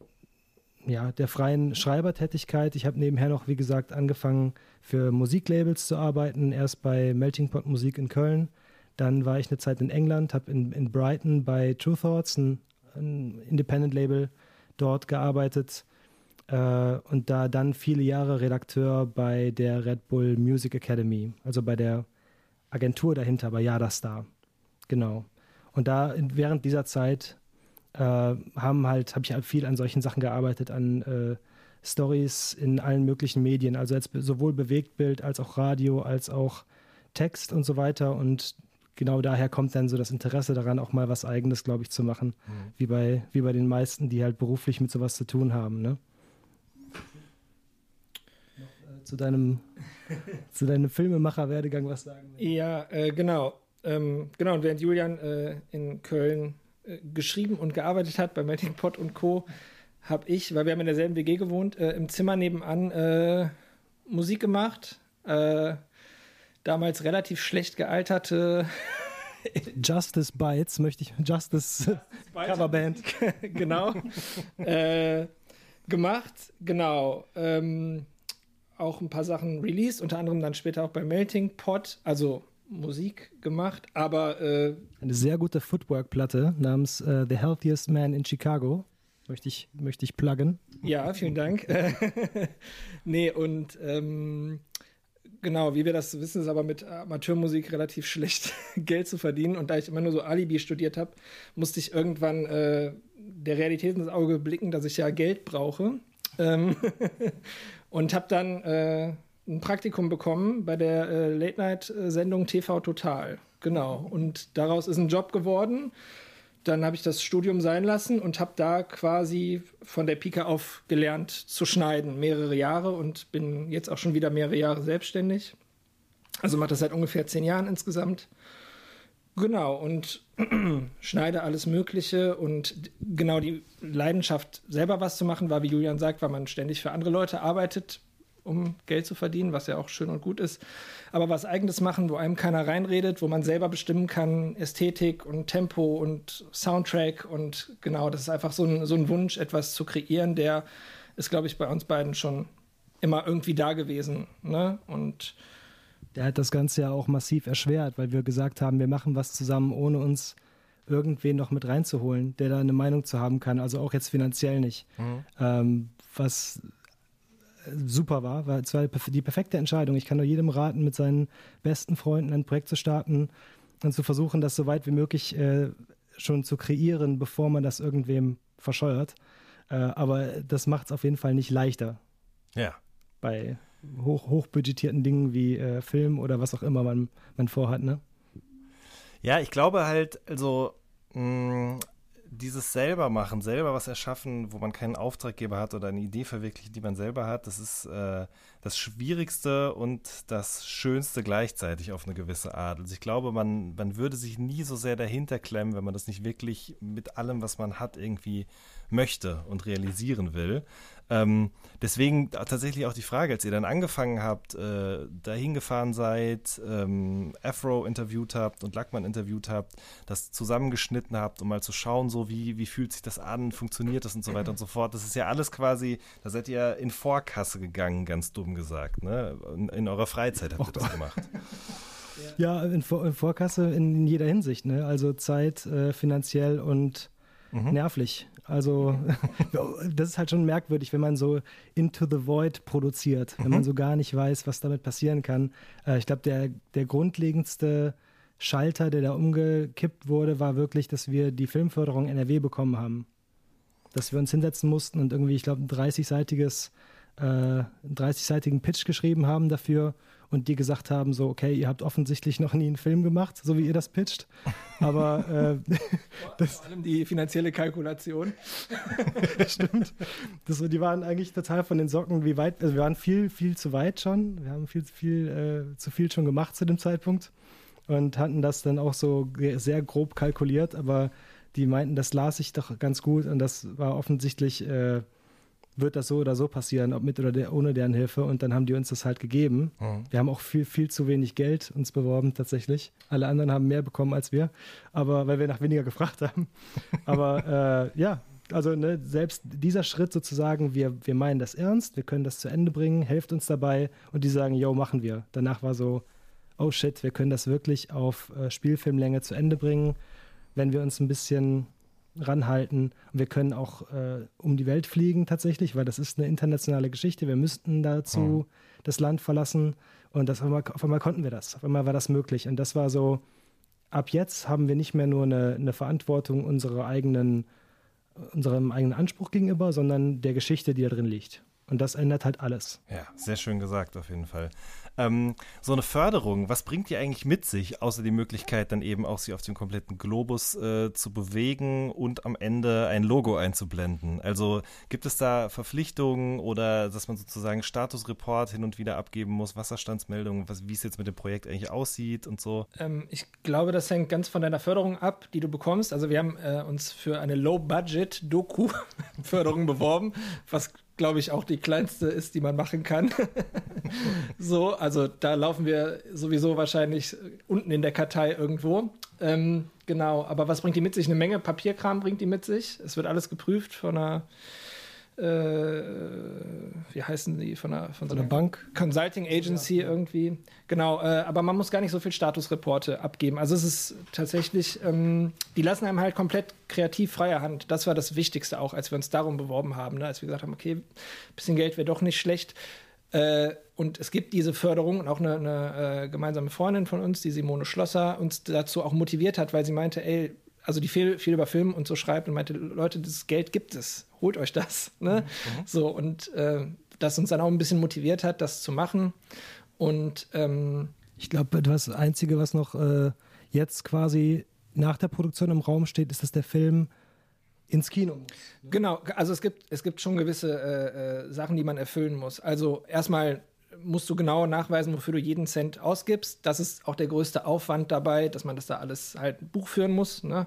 ja, der freien Schreibertätigkeit. Ich habe nebenher noch, wie gesagt, angefangen für Musiklabels zu arbeiten. Erst bei Melting Pot Musik in Köln. Dann war ich eine Zeit in England, habe in, in Brighton bei True Thoughts, ein, ein Independent-Label, dort gearbeitet. Äh, und da dann viele Jahre Redakteur bei der Red Bull Music Academy, also bei der Agentur dahinter, bei Yada Star. Genau. Und da während dieser Zeit äh, haben halt, habe ich halt viel an solchen Sachen gearbeitet, an äh, Stories in allen möglichen Medien, also als sowohl Bewegtbild als auch Radio, als auch Text und so weiter. Und genau daher kommt dann so das Interesse daran, auch mal was Eigenes, glaube ich, zu machen. Mhm. Wie, bei, wie bei den meisten, die halt beruflich mit sowas zu tun haben. Ne? Noch, äh, zu deinem, *laughs* zu deinem Filmemacher-Werdegang was sagen?
Ja, äh, genau. Ähm, genau, und während Julian äh, in Köln äh, geschrieben und gearbeitet hat bei Melting Pot und Co., habe ich, weil wir haben in derselben WG gewohnt, äh, im Zimmer nebenan äh, Musik gemacht. Äh, damals relativ schlecht gealterte *laughs*
Justice Bites, möchte ich, Justice Coverband. *laughs*
genau. äh, gemacht, genau. Ähm, auch ein paar Sachen released, unter anderem dann später auch bei Melting Pot, also Musik gemacht, aber äh,
eine sehr gute Footwork-Platte namens uh, The Healthiest Man in Chicago. Möchte ich, möchte ich pluggen.
Ja, vielen Dank. *laughs* nee, und ähm, genau, wie wir das wissen, ist aber mit Amateurmusik relativ schlecht *laughs* Geld zu verdienen. Und da ich immer nur so Alibi studiert habe, musste ich irgendwann äh, der Realität ins Auge blicken, dass ich ja Geld brauche. Ähm *laughs* und habe dann äh, ein Praktikum bekommen bei der äh, Late-Night-Sendung TV Total. Genau. Und daraus ist ein Job geworden. Dann habe ich das Studium sein lassen und habe da quasi von der Pike auf gelernt zu schneiden, mehrere Jahre und bin jetzt auch schon wieder mehrere Jahre selbstständig. Also mache das seit ungefähr zehn Jahren insgesamt. Genau, und *clears throat* schneide alles Mögliche und genau die Leidenschaft, selber was zu machen, war, wie Julian sagt, weil man ständig für andere Leute arbeitet, um Geld zu verdienen, was ja auch schön und gut ist. Aber was eigenes machen, wo einem keiner reinredet, wo man selber bestimmen kann, Ästhetik und Tempo und Soundtrack und genau, das ist einfach so ein, so ein Wunsch, etwas zu kreieren, der ist, glaube ich, bei uns beiden schon immer irgendwie da gewesen. Ne? Und
der hat das Ganze ja auch massiv erschwert, weil wir gesagt haben, wir machen was zusammen, ohne uns irgendwen noch mit reinzuholen, der da eine Meinung zu haben kann, also auch jetzt finanziell nicht. Mhm. Ähm, was super war, weil es war die perfekte Entscheidung. Ich kann nur jedem raten, mit seinen besten Freunden ein Projekt zu starten und zu versuchen, das so weit wie möglich äh, schon zu kreieren, bevor man das irgendwem verscheuert. Äh, aber das macht es auf jeden Fall nicht leichter.
Ja.
Bei hoch, hochbudgetierten Dingen wie äh, Film oder was auch immer man, man vorhat, ne?
Ja, ich glaube halt, also mh, mm, dieses selber machen, selber was erschaffen, wo man keinen Auftraggeber hat oder eine Idee verwirklichen, die man selber hat, das ist äh, das Schwierigste und das Schönste gleichzeitig auf eine gewisse Art. Also ich glaube, man, man würde sich nie so sehr dahinter klemmen, wenn man das nicht wirklich mit allem, was man hat, irgendwie möchte und realisieren will. Ähm, deswegen tatsächlich auch die Frage, als ihr dann angefangen habt, äh, dahin gefahren seid, ähm, Afro interviewt habt und Lackmann interviewt habt, das zusammengeschnitten habt, um mal zu schauen, so wie, wie fühlt sich das an, funktioniert das und so weiter und so fort. Das ist ja alles quasi, da seid ihr in Vorkasse gegangen, ganz dumm gesagt. Ne? In, in eurer Freizeit habt ihr das gemacht. *laughs*
Ja, in, Vor in Vorkasse in jeder Hinsicht, ne? Also Zeit, äh, finanziell und mhm. nervlich. Also *laughs* das ist halt schon merkwürdig, wenn man so into the void produziert, wenn man mhm. so gar nicht weiß, was damit passieren kann. Äh, ich glaube, der, der grundlegendste Schalter, der da umgekippt wurde, war wirklich, dass wir die Filmförderung NRW bekommen haben. Dass wir uns hinsetzen mussten und irgendwie, ich glaube, ein 30-seitiges äh, einen 30-seitigen Pitch geschrieben haben dafür und die gesagt haben, so, okay, ihr habt offensichtlich noch nie einen Film gemacht, so wie ihr das pitcht. Aber *laughs* äh,
das, vor allem die finanzielle Kalkulation. *laughs*
Stimmt. Das, die waren eigentlich total von den Socken, wie weit, also wir waren viel, viel zu weit schon. Wir haben viel, viel äh, zu viel schon gemacht zu dem Zeitpunkt und hatten das dann auch so sehr grob kalkuliert, aber die meinten, das las ich doch ganz gut und das war offensichtlich äh, wird das so oder so passieren, ob mit oder der, ohne deren Hilfe. Und dann haben die uns das halt gegeben. Mhm. Wir haben auch viel, viel zu wenig Geld uns beworben tatsächlich. Alle anderen haben mehr bekommen als wir, aber weil wir nach weniger gefragt haben. *laughs* aber äh, ja, also ne, selbst dieser Schritt sozusagen, wir, wir meinen das ernst, wir können das zu Ende bringen, helft uns dabei und die sagen, yo, machen wir. Danach war so, oh shit, wir können das wirklich auf äh, Spielfilmlänge zu Ende bringen, wenn wir uns ein bisschen ranhalten. Und wir können auch äh, um die Welt fliegen tatsächlich, weil das ist eine internationale Geschichte. Wir müssten dazu mhm. das Land verlassen. Und das, auf, einmal, auf einmal konnten wir das. Auf einmal war das möglich. Und das war so, ab jetzt haben wir nicht mehr nur eine, eine Verantwortung unserer eigenen, unserem eigenen Anspruch gegenüber, sondern der Geschichte, die da drin liegt. Und das ändert halt alles.
Ja, sehr schön gesagt auf jeden Fall. Ähm, so eine Förderung, was bringt die eigentlich mit sich, außer die Möglichkeit, dann eben auch sie auf dem kompletten Globus äh, zu bewegen und am Ende ein Logo einzublenden? Also gibt es da Verpflichtungen oder dass man sozusagen Statusreport hin und wieder abgeben muss, Wasserstandsmeldungen, was, wie es jetzt mit dem Projekt eigentlich aussieht und so?
Ähm, ich glaube, das hängt ganz von deiner Förderung ab, die du bekommst. Also wir haben äh, uns für eine Low-Budget-Doku-Förderung *laughs* beworben, was glaube ich, auch die kleinste ist, die man machen kann. *laughs* so, also da laufen wir sowieso wahrscheinlich unten in der Kartei irgendwo. Ähm, genau, aber was bringt die mit sich? Eine Menge Papierkram bringt die mit sich. Es wird alles geprüft von einer äh, wie heißen die, von einer, von so einer Bank? Consulting Agency ja. irgendwie. Genau, äh, aber man muss gar nicht so viel Statusreporte abgeben. Also es ist tatsächlich, ähm, die lassen einem halt komplett kreativ freie Hand. Das war das Wichtigste auch, als wir uns darum beworben haben, ne? als wir gesagt haben, okay, ein bisschen Geld wäre doch nicht schlecht. Äh, und es gibt diese Förderung und auch eine, eine äh, gemeinsame Freundin von uns, die Simone Schlosser, uns dazu auch motiviert hat, weil sie meinte, ey, also die viel, viel über Film und so schreibt und meinte, Leute, das Geld gibt es, holt euch das. Ne? Mhm. So, und äh, das uns dann auch ein bisschen motiviert hat, das zu machen. Und ähm,
ich glaube, das Einzige, was noch äh, jetzt quasi nach der Produktion im Raum steht, ist, dass der Film ins Kino muss.
Genau, also es gibt, es gibt schon gewisse äh, äh Sachen, die man erfüllen muss. Also erstmal musst du genau nachweisen, wofür du jeden Cent ausgibst. Das ist auch der größte Aufwand dabei, dass man das da alles halt Buch führen muss. Ne?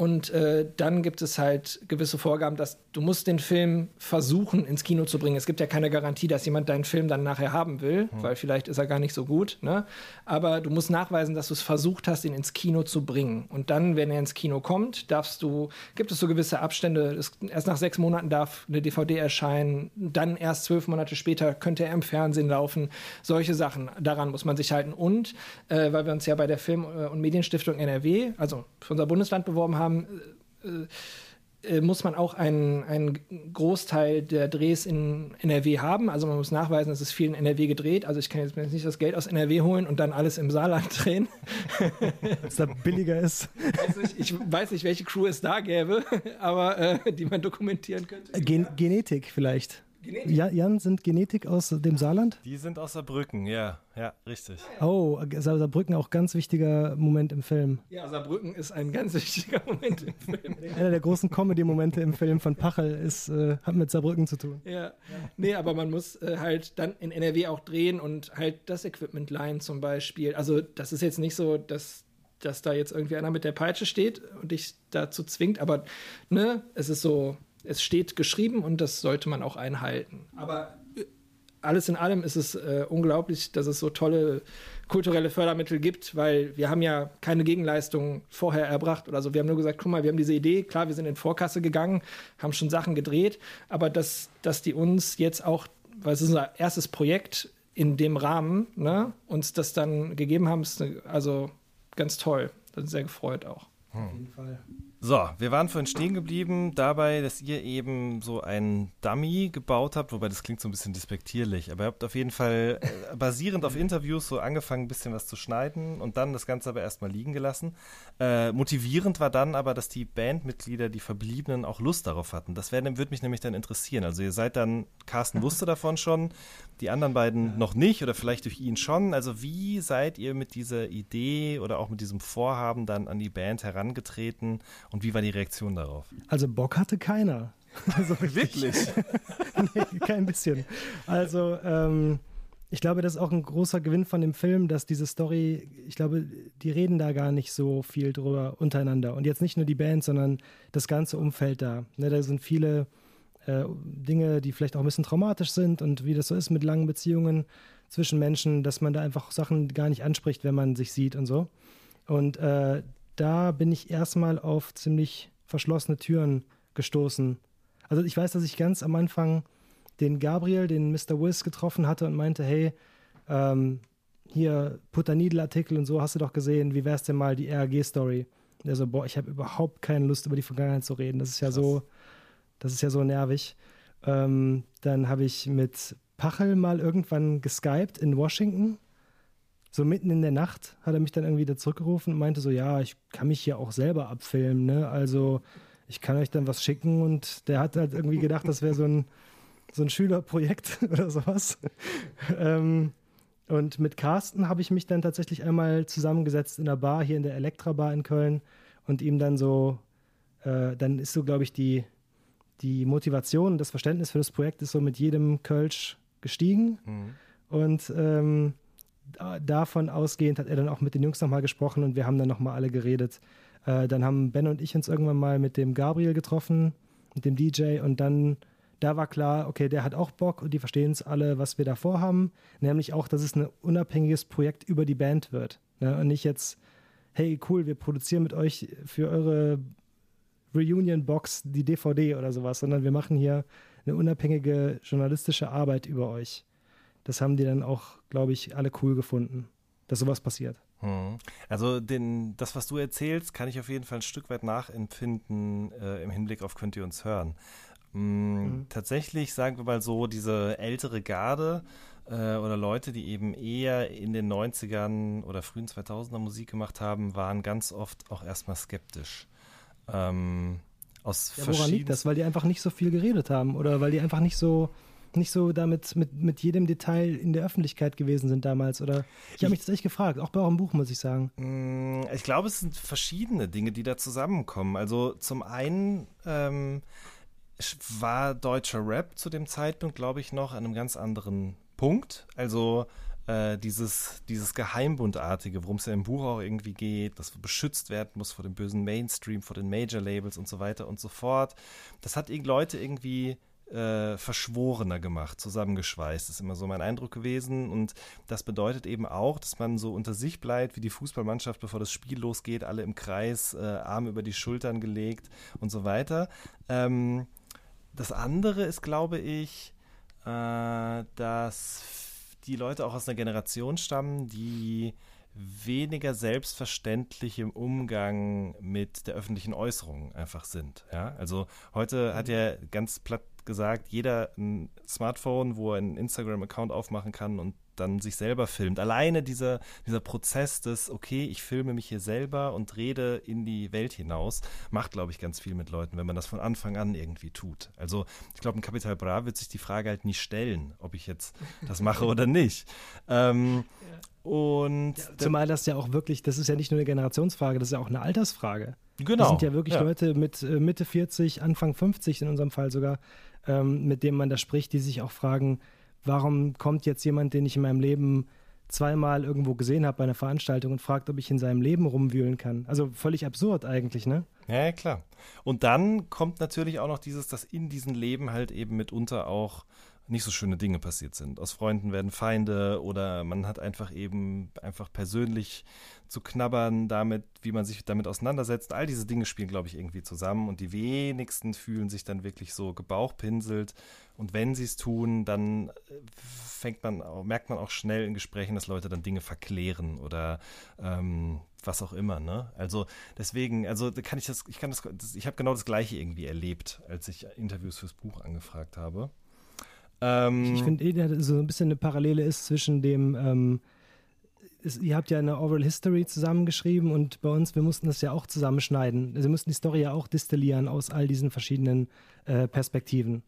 Und äh, dann gibt es halt gewisse Vorgaben, dass du musst den Film versuchen ins Kino zu bringen. Es gibt ja keine Garantie, dass jemand deinen Film dann nachher haben will, hm. weil vielleicht ist er gar nicht so gut. Ne? Aber du musst nachweisen, dass du es versucht hast, ihn ins Kino zu bringen. Und dann, wenn er ins Kino kommt, darfst du, gibt es so gewisse Abstände. Es, erst nach sechs Monaten darf eine DVD erscheinen. Dann erst zwölf Monate später könnte er im Fernsehen laufen. Solche Sachen. Daran muss man sich halten. Und äh, weil wir uns ja bei der Film- und Medienstiftung NRW, also für unser Bundesland beworben haben, haben, äh, äh, muss man auch einen, einen Großteil der Drehs in NRW haben. Also man muss nachweisen, dass es viel in NRW gedreht. Also ich kann jetzt nicht das Geld aus NRW holen und dann alles im Saarland *laughs* drehen.
Was da billiger ist.
Also ich, ich, weiß nicht, welche Crew es da gäbe, *laughs* aber äh, die man dokumentieren könnte.
Gen Genetik vielleicht. Genetik? Ja, Jan, sind Genetik aus dem Saarland?
Die sind aus Saarbrücken, ja. Ja, richtig.
Oh, Saarbrücken auch ganz wichtiger Moment im Film.
Ja, Saarbrücken ist ein ganz wichtiger *laughs* Moment im Film.
Einer der großen Comedy-Momente im Film von Pachel ist, äh, hat mit Saarbrücken zu tun.
Ja. ja. Nee, aber man muss äh, halt dann in NRW auch drehen und halt das Equipment leihen zum Beispiel. Also, das ist jetzt nicht so, dass dass da jetzt irgendwie einer mit der Peitsche steht und dich dazu zwingt, aber ne, es ist so, es steht geschrieben und das sollte man auch einhalten. Aber alles in allem ist es äh, unglaublich, dass es so tolle kulturelle Fördermittel gibt, weil wir haben ja keine Gegenleistung vorher erbracht oder so. Wir haben nur gesagt, guck mal, wir haben diese Idee, klar, wir sind in Vorkasse gegangen, haben schon Sachen gedreht, aber dass, dass die uns jetzt auch, weil es ist unser erstes Projekt in dem Rahmen, ne, uns das dann gegeben haben, ist also ganz toll. Das ist sehr gefreut auch.
Auf jeden Fall.
So, wir waren vorhin stehen geblieben dabei, dass ihr eben so ein Dummy gebaut habt, wobei das klingt so ein bisschen despektierlich, aber ihr habt auf jeden Fall äh, basierend auf Interviews so angefangen, ein bisschen was zu schneiden und dann das Ganze aber erstmal liegen gelassen. Äh, motivierend war dann aber, dass die Bandmitglieder, die Verbliebenen, auch Lust darauf hatten. Das würde mich nämlich dann interessieren. Also ihr seid dann, Carsten wusste davon schon, die anderen beiden noch nicht oder vielleicht durch ihn schon. Also wie seid ihr mit dieser Idee oder auch mit diesem Vorhaben dann an die Band herangetreten? Und wie war die Reaktion darauf?
Also Bock hatte keiner. *laughs* Also
Wirklich? *laughs*
nee, kein bisschen. Also ähm, ich glaube, das ist auch ein großer Gewinn von dem Film, dass diese Story, ich glaube, die reden da gar nicht so viel drüber untereinander. Und jetzt nicht nur die Band, sondern das ganze Umfeld da. Ne, da sind viele äh, Dinge, die vielleicht auch ein bisschen traumatisch sind und wie das so ist mit langen Beziehungen zwischen Menschen, dass man da einfach Sachen gar nicht anspricht, wenn man sich sieht und so. Und äh, da bin ich erstmal auf ziemlich verschlossene Türen gestoßen. Also ich weiß, dass ich ganz am Anfang den Gabriel, den Mr. Wiss getroffen hatte und meinte, hey, ähm, hier Puttanidel-Artikel und so, hast du doch gesehen, wie wär's denn mal die RAG-Story? Der so, boah, ich habe überhaupt keine Lust, über die Vergangenheit zu reden. Das ist ja Krass. so, das ist ja so nervig. Ähm, dann habe ich mit Pachel mal irgendwann geskypt in Washington so mitten in der Nacht hat er mich dann irgendwie da zurückgerufen und meinte so, ja, ich kann mich hier auch selber abfilmen, ne? Also ich kann euch dann was schicken und der hat halt irgendwie gedacht, das wäre so ein, so ein Schülerprojekt *laughs* oder sowas. ähm, und mit Carsten habe ich mich dann tatsächlich einmal zusammengesetzt in der Bar, hier in der Elektra Bar in Köln und ihm dann so, äh, dann ist so, glaube ich, die, die Motivation und das Verständnis für das Projekt ist so mit jedem Kölsch gestiegen. Mhm. Und ähm, davon ausgehend hat er dann auch mit den Jungs nochmal gesprochen und wir haben dann nochmal alle geredet. Äh, dann haben Ben und ich uns irgendwann mal mit dem Gabriel getroffen, mit dem DJ und dann, da war klar, okay, der hat auch Bock und die verstehen es alle, was wir da vorhaben. Nämlich auch, dass es ein unabhängiges Projekt über die Band wird. Ne? Und nicht jetzt, hey, cool, wir produzieren mit euch für eure Reunion-Box die DVD oder sowas, sondern wir machen hier eine unabhängige journalistische Arbeit über euch das haben die dann auch, glaube ich, alle cool gefunden, dass sowas passiert.
Hm. Also den, das, was du erzählst, kann ich auf jeden Fall ein Stück weit nachempfinden äh, im Hinblick auf könnt ihr uns hören. Mhm. Mhm. Tatsächlich, sagen wir mal so, diese ältere Garde äh, oder Leute, die eben eher in den 90ern oder frühen 2000er Musik gemacht haben, waren ganz oft auch erstmal skeptisch. Ähm, aus
ja, woran liegt das? Weil die einfach nicht so viel geredet haben oder weil die einfach nicht so nicht so damit mit, mit jedem Detail in der Öffentlichkeit gewesen sind damals? Oder ich habe mich das echt gefragt, auch bei eurem Buch, muss ich sagen.
Mm, ich glaube, es sind verschiedene Dinge, die da zusammenkommen. Also zum einen ähm, war deutscher Rap zu dem Zeitpunkt, glaube ich, noch an einem ganz anderen Punkt. Also äh, dieses, dieses Geheimbundartige, worum es ja im Buch auch irgendwie geht, dass beschützt werden muss vor dem bösen Mainstream, vor den Major-Labels und so weiter und so fort. Das hat Leute irgendwie äh, verschworener gemacht, zusammengeschweißt. Ist immer so mein Eindruck gewesen. Und das bedeutet eben auch, dass man so unter sich bleibt, wie die Fußballmannschaft, bevor das Spiel losgeht, alle im Kreis, äh, Arme über die Schultern gelegt und so weiter. Ähm, das andere ist, glaube ich, äh, dass die Leute auch aus einer Generation stammen, die weniger selbstverständlich im Umgang mit der öffentlichen Äußerung einfach sind. Ja? Also heute hat ja ganz platt gesagt, jeder ein Smartphone, wo er einen Instagram-Account aufmachen kann und dann sich selber filmt. Alleine dieser, dieser Prozess des, okay, ich filme mich hier selber und rede in die Welt hinaus, macht, glaube ich, ganz viel mit Leuten, wenn man das von Anfang an irgendwie tut. Also ich glaube, ein Capital Bra wird sich die Frage halt nie stellen, ob ich jetzt das mache oder nicht. Ähm, und
ja, zumal das ja auch wirklich, das ist ja nicht nur eine Generationsfrage, das ist ja auch eine Altersfrage.
Genau.
Das sind ja wirklich ja. Leute mit äh, Mitte 40, Anfang 50 in unserem Fall sogar, ähm, mit dem man da spricht, die sich auch fragen, warum kommt jetzt jemand, den ich in meinem Leben zweimal irgendwo gesehen habe bei einer Veranstaltung und fragt, ob ich in seinem Leben rumwühlen kann. Also völlig absurd eigentlich, ne?
Ja, klar. Und dann kommt natürlich auch noch dieses, dass in diesem Leben halt eben mitunter auch nicht so schöne Dinge passiert sind. Aus Freunden werden Feinde oder man hat einfach eben einfach persönlich zu knabbern damit, wie man sich damit auseinandersetzt. All diese Dinge spielen, glaube ich, irgendwie zusammen und die wenigsten fühlen sich dann wirklich so gebauchpinselt. Und wenn sie es tun, dann äh, fängt man, merkt man auch schnell in Gesprächen, dass Leute dann Dinge verklären oder ähm, was auch immer, ne? Also deswegen, also kann ich das, ich kann das, ich habe genau das Gleiche irgendwie erlebt, als ich Interviews fürs Buch angefragt habe.
Ähm, ich finde eh, dass so ein bisschen eine Parallele ist zwischen dem, ähm, ist, ihr habt ja eine Oral History zusammengeschrieben und bei uns, wir mussten das ja auch zusammenschneiden. Also wir mussten die Story ja auch destillieren aus all diesen verschiedenen äh, Perspektiven.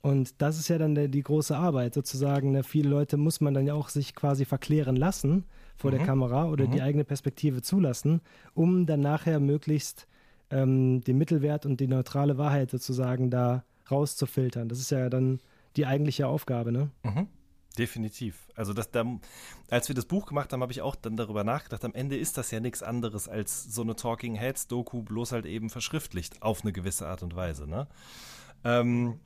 Und das ist ja dann der, die große Arbeit, sozusagen. Ne? Viele Leute muss man dann ja auch sich quasi verklären lassen vor mhm. der Kamera oder mhm. die eigene Perspektive zulassen, um dann nachher möglichst ähm, den Mittelwert und die neutrale Wahrheit sozusagen da rauszufiltern. Das ist ja dann die eigentliche Aufgabe, ne?
Mhm. Definitiv. Also das, da, als wir das Buch gemacht haben, habe ich auch dann darüber nachgedacht. Am Ende ist das ja nichts anderes als so eine Talking Heads Doku, bloß halt eben verschriftlicht auf eine gewisse Art und Weise. Ne? Ähm,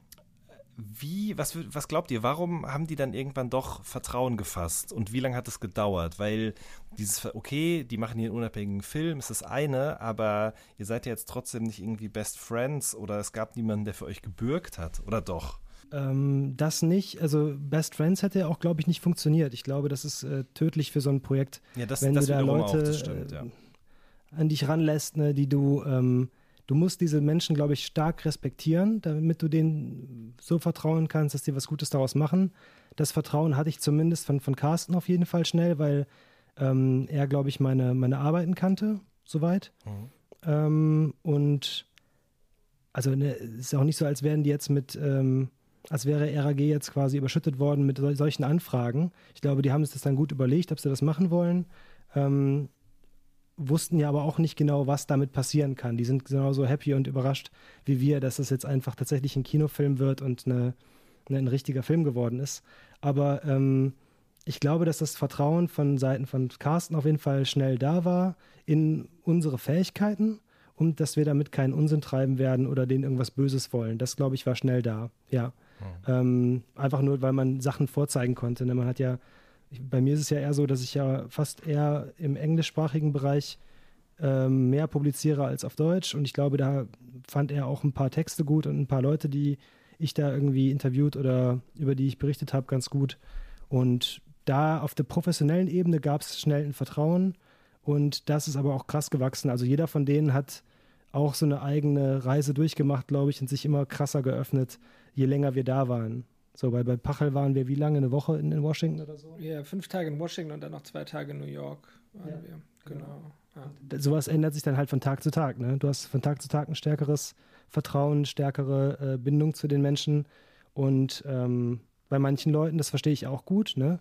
wie, was, was glaubt ihr, warum haben die dann irgendwann doch Vertrauen gefasst und wie lange hat es gedauert? Weil dieses, okay, die machen hier einen unabhängigen Film, ist das eine, aber ihr seid ja jetzt trotzdem nicht irgendwie Best Friends oder es gab niemanden, der für euch gebürgt hat, oder doch?
Ähm, das nicht, also Best Friends hätte ja auch, glaube ich, nicht funktioniert. Ich glaube, das ist äh, tödlich für so ein Projekt,
ja, das,
wenn
das
du da Leute
auch, stimmt, ja.
äh, an dich ranlässt, ne, die du, ähm, du musst diese Menschen, glaube ich, stark respektieren, damit du denen so vertrauen kannst, dass die was Gutes daraus machen. Das Vertrauen hatte ich zumindest von, von Carsten auf jeden Fall schnell, weil ähm, er, glaube ich, meine, meine Arbeiten kannte, soweit. Mhm. Ähm, und also ne, es ist auch nicht so, als wären die jetzt mit ähm, als wäre RAG jetzt quasi überschüttet worden mit solchen Anfragen. Ich glaube, die haben sich das dann gut überlegt, ob sie das machen wollen. Ähm, wussten ja aber auch nicht genau, was damit passieren kann. Die sind genauso happy und überrascht wie wir, dass das jetzt einfach tatsächlich ein Kinofilm wird und eine, eine, ein richtiger Film geworden ist. Aber ähm, ich glaube, dass das Vertrauen von Seiten von Carsten auf jeden Fall schnell da war in unsere Fähigkeiten und dass wir damit keinen Unsinn treiben werden oder denen irgendwas Böses wollen. Das, glaube ich, war schnell da. Ja. Ähm, einfach nur, weil man Sachen vorzeigen konnte. Ne? Man hat ja, bei mir ist es ja eher so, dass ich ja fast eher im englischsprachigen Bereich ähm, mehr publiziere als auf Deutsch. Und ich glaube, da fand er auch ein paar Texte gut und ein paar Leute, die ich da irgendwie interviewt oder über die ich berichtet habe, ganz gut. Und da auf der professionellen Ebene gab es schnell ein Vertrauen. Und das ist aber auch krass gewachsen. Also jeder von denen hat auch so eine eigene Reise durchgemacht, glaube ich, und sich immer krasser geöffnet je länger wir da waren. So, bei, bei Pachel waren wir wie lange? Eine Woche in, in Washington oder so?
Ja, fünf Tage in Washington und dann noch zwei Tage in New York waren ja, wir. Genau.
Ja. Sowas ändert sich dann halt von Tag zu Tag. Ne? Du hast von Tag zu Tag ein stärkeres Vertrauen, stärkere äh, Bindung zu den Menschen. Und ähm, bei manchen Leuten, das verstehe ich auch gut, ne?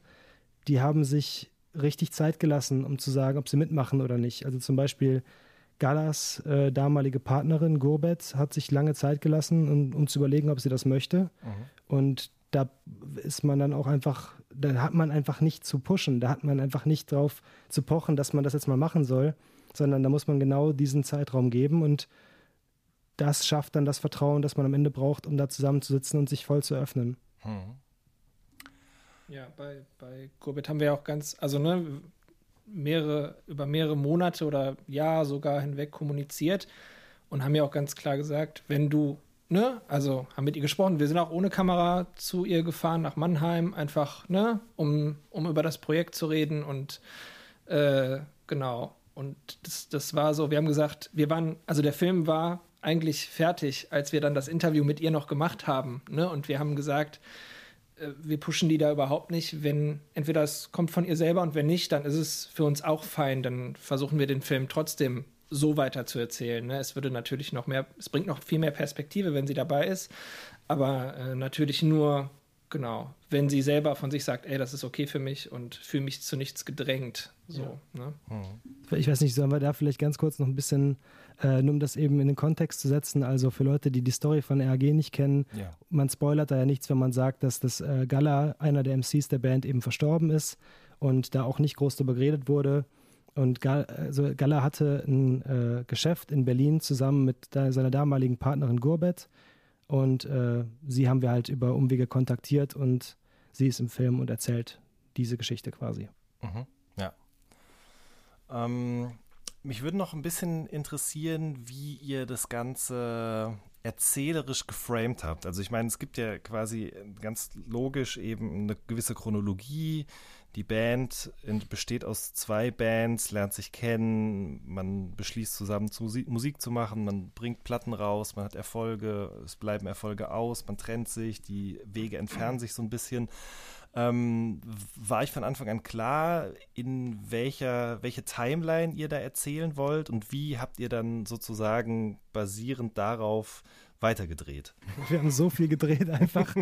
die haben sich richtig Zeit gelassen, um zu sagen, ob sie mitmachen oder nicht. Also zum Beispiel Gallas äh, damalige Partnerin Gurbet hat sich lange Zeit gelassen, um, um zu überlegen, ob sie das möchte. Mhm. Und da ist man dann auch einfach, da hat man einfach nicht zu pushen, da hat man einfach nicht drauf zu pochen, dass man das jetzt mal machen soll, sondern da muss man genau diesen Zeitraum geben und das schafft dann das Vertrauen, das man am Ende braucht, um da zusammenzusitzen und sich voll zu öffnen. Mhm.
Ja, bei, bei Gurbet haben wir auch ganz, also ne, mehrere, über mehrere Monate oder Jahr sogar hinweg kommuniziert und haben ja auch ganz klar gesagt, wenn du, ne, also haben mit ihr gesprochen, wir sind auch ohne Kamera zu ihr gefahren nach Mannheim, einfach, ne, um, um über das Projekt zu reden und äh, genau. Und das, das war so, wir haben gesagt, wir waren, also der Film war eigentlich fertig, als wir dann das Interview mit ihr noch gemacht haben, ne, und wir haben gesagt, wir pushen die da überhaupt nicht. Wenn entweder es kommt von ihr selber und wenn nicht, dann ist es für uns auch fein. Dann versuchen wir den Film trotzdem so weiter zu erzählen. Ne? Es würde natürlich noch mehr, es bringt noch viel mehr Perspektive, wenn sie dabei ist, aber äh, natürlich nur, genau, wenn sie selber von sich sagt, ey, das ist okay für mich und fühle mich zu nichts gedrängt. So, ja. ne?
Ich weiß nicht, sollen wir da vielleicht ganz kurz noch ein bisschen äh, nur um das eben in den Kontext zu setzen, also für Leute, die die Story von RAG nicht kennen, ja. man spoilert da ja nichts, wenn man sagt, dass das äh, Gala, einer der MCs der Band, eben verstorben ist und da auch nicht groß darüber geredet wurde. Und Gala, also Gala hatte ein äh, Geschäft in Berlin zusammen mit seiner damaligen Partnerin Gurbet. Und äh, sie haben wir halt über Umwege kontaktiert und sie ist im Film und erzählt diese Geschichte quasi.
Mhm. Ja. Ähm, mich würde noch ein bisschen interessieren, wie ihr das Ganze erzählerisch geframed habt. Also ich meine, es gibt ja quasi ganz logisch eben eine gewisse Chronologie. Die Band besteht aus zwei Bands, lernt sich kennen, man beschließt zusammen zu Musik zu machen, man bringt Platten raus, man hat Erfolge, es bleiben Erfolge aus, man trennt sich, die Wege entfernen sich so ein bisschen. Ähm, war ich von Anfang an klar, in welcher, welche Timeline ihr da erzählen wollt und wie habt ihr dann sozusagen basierend darauf weitergedreht? *laughs*
Wir haben so viel gedreht einfach.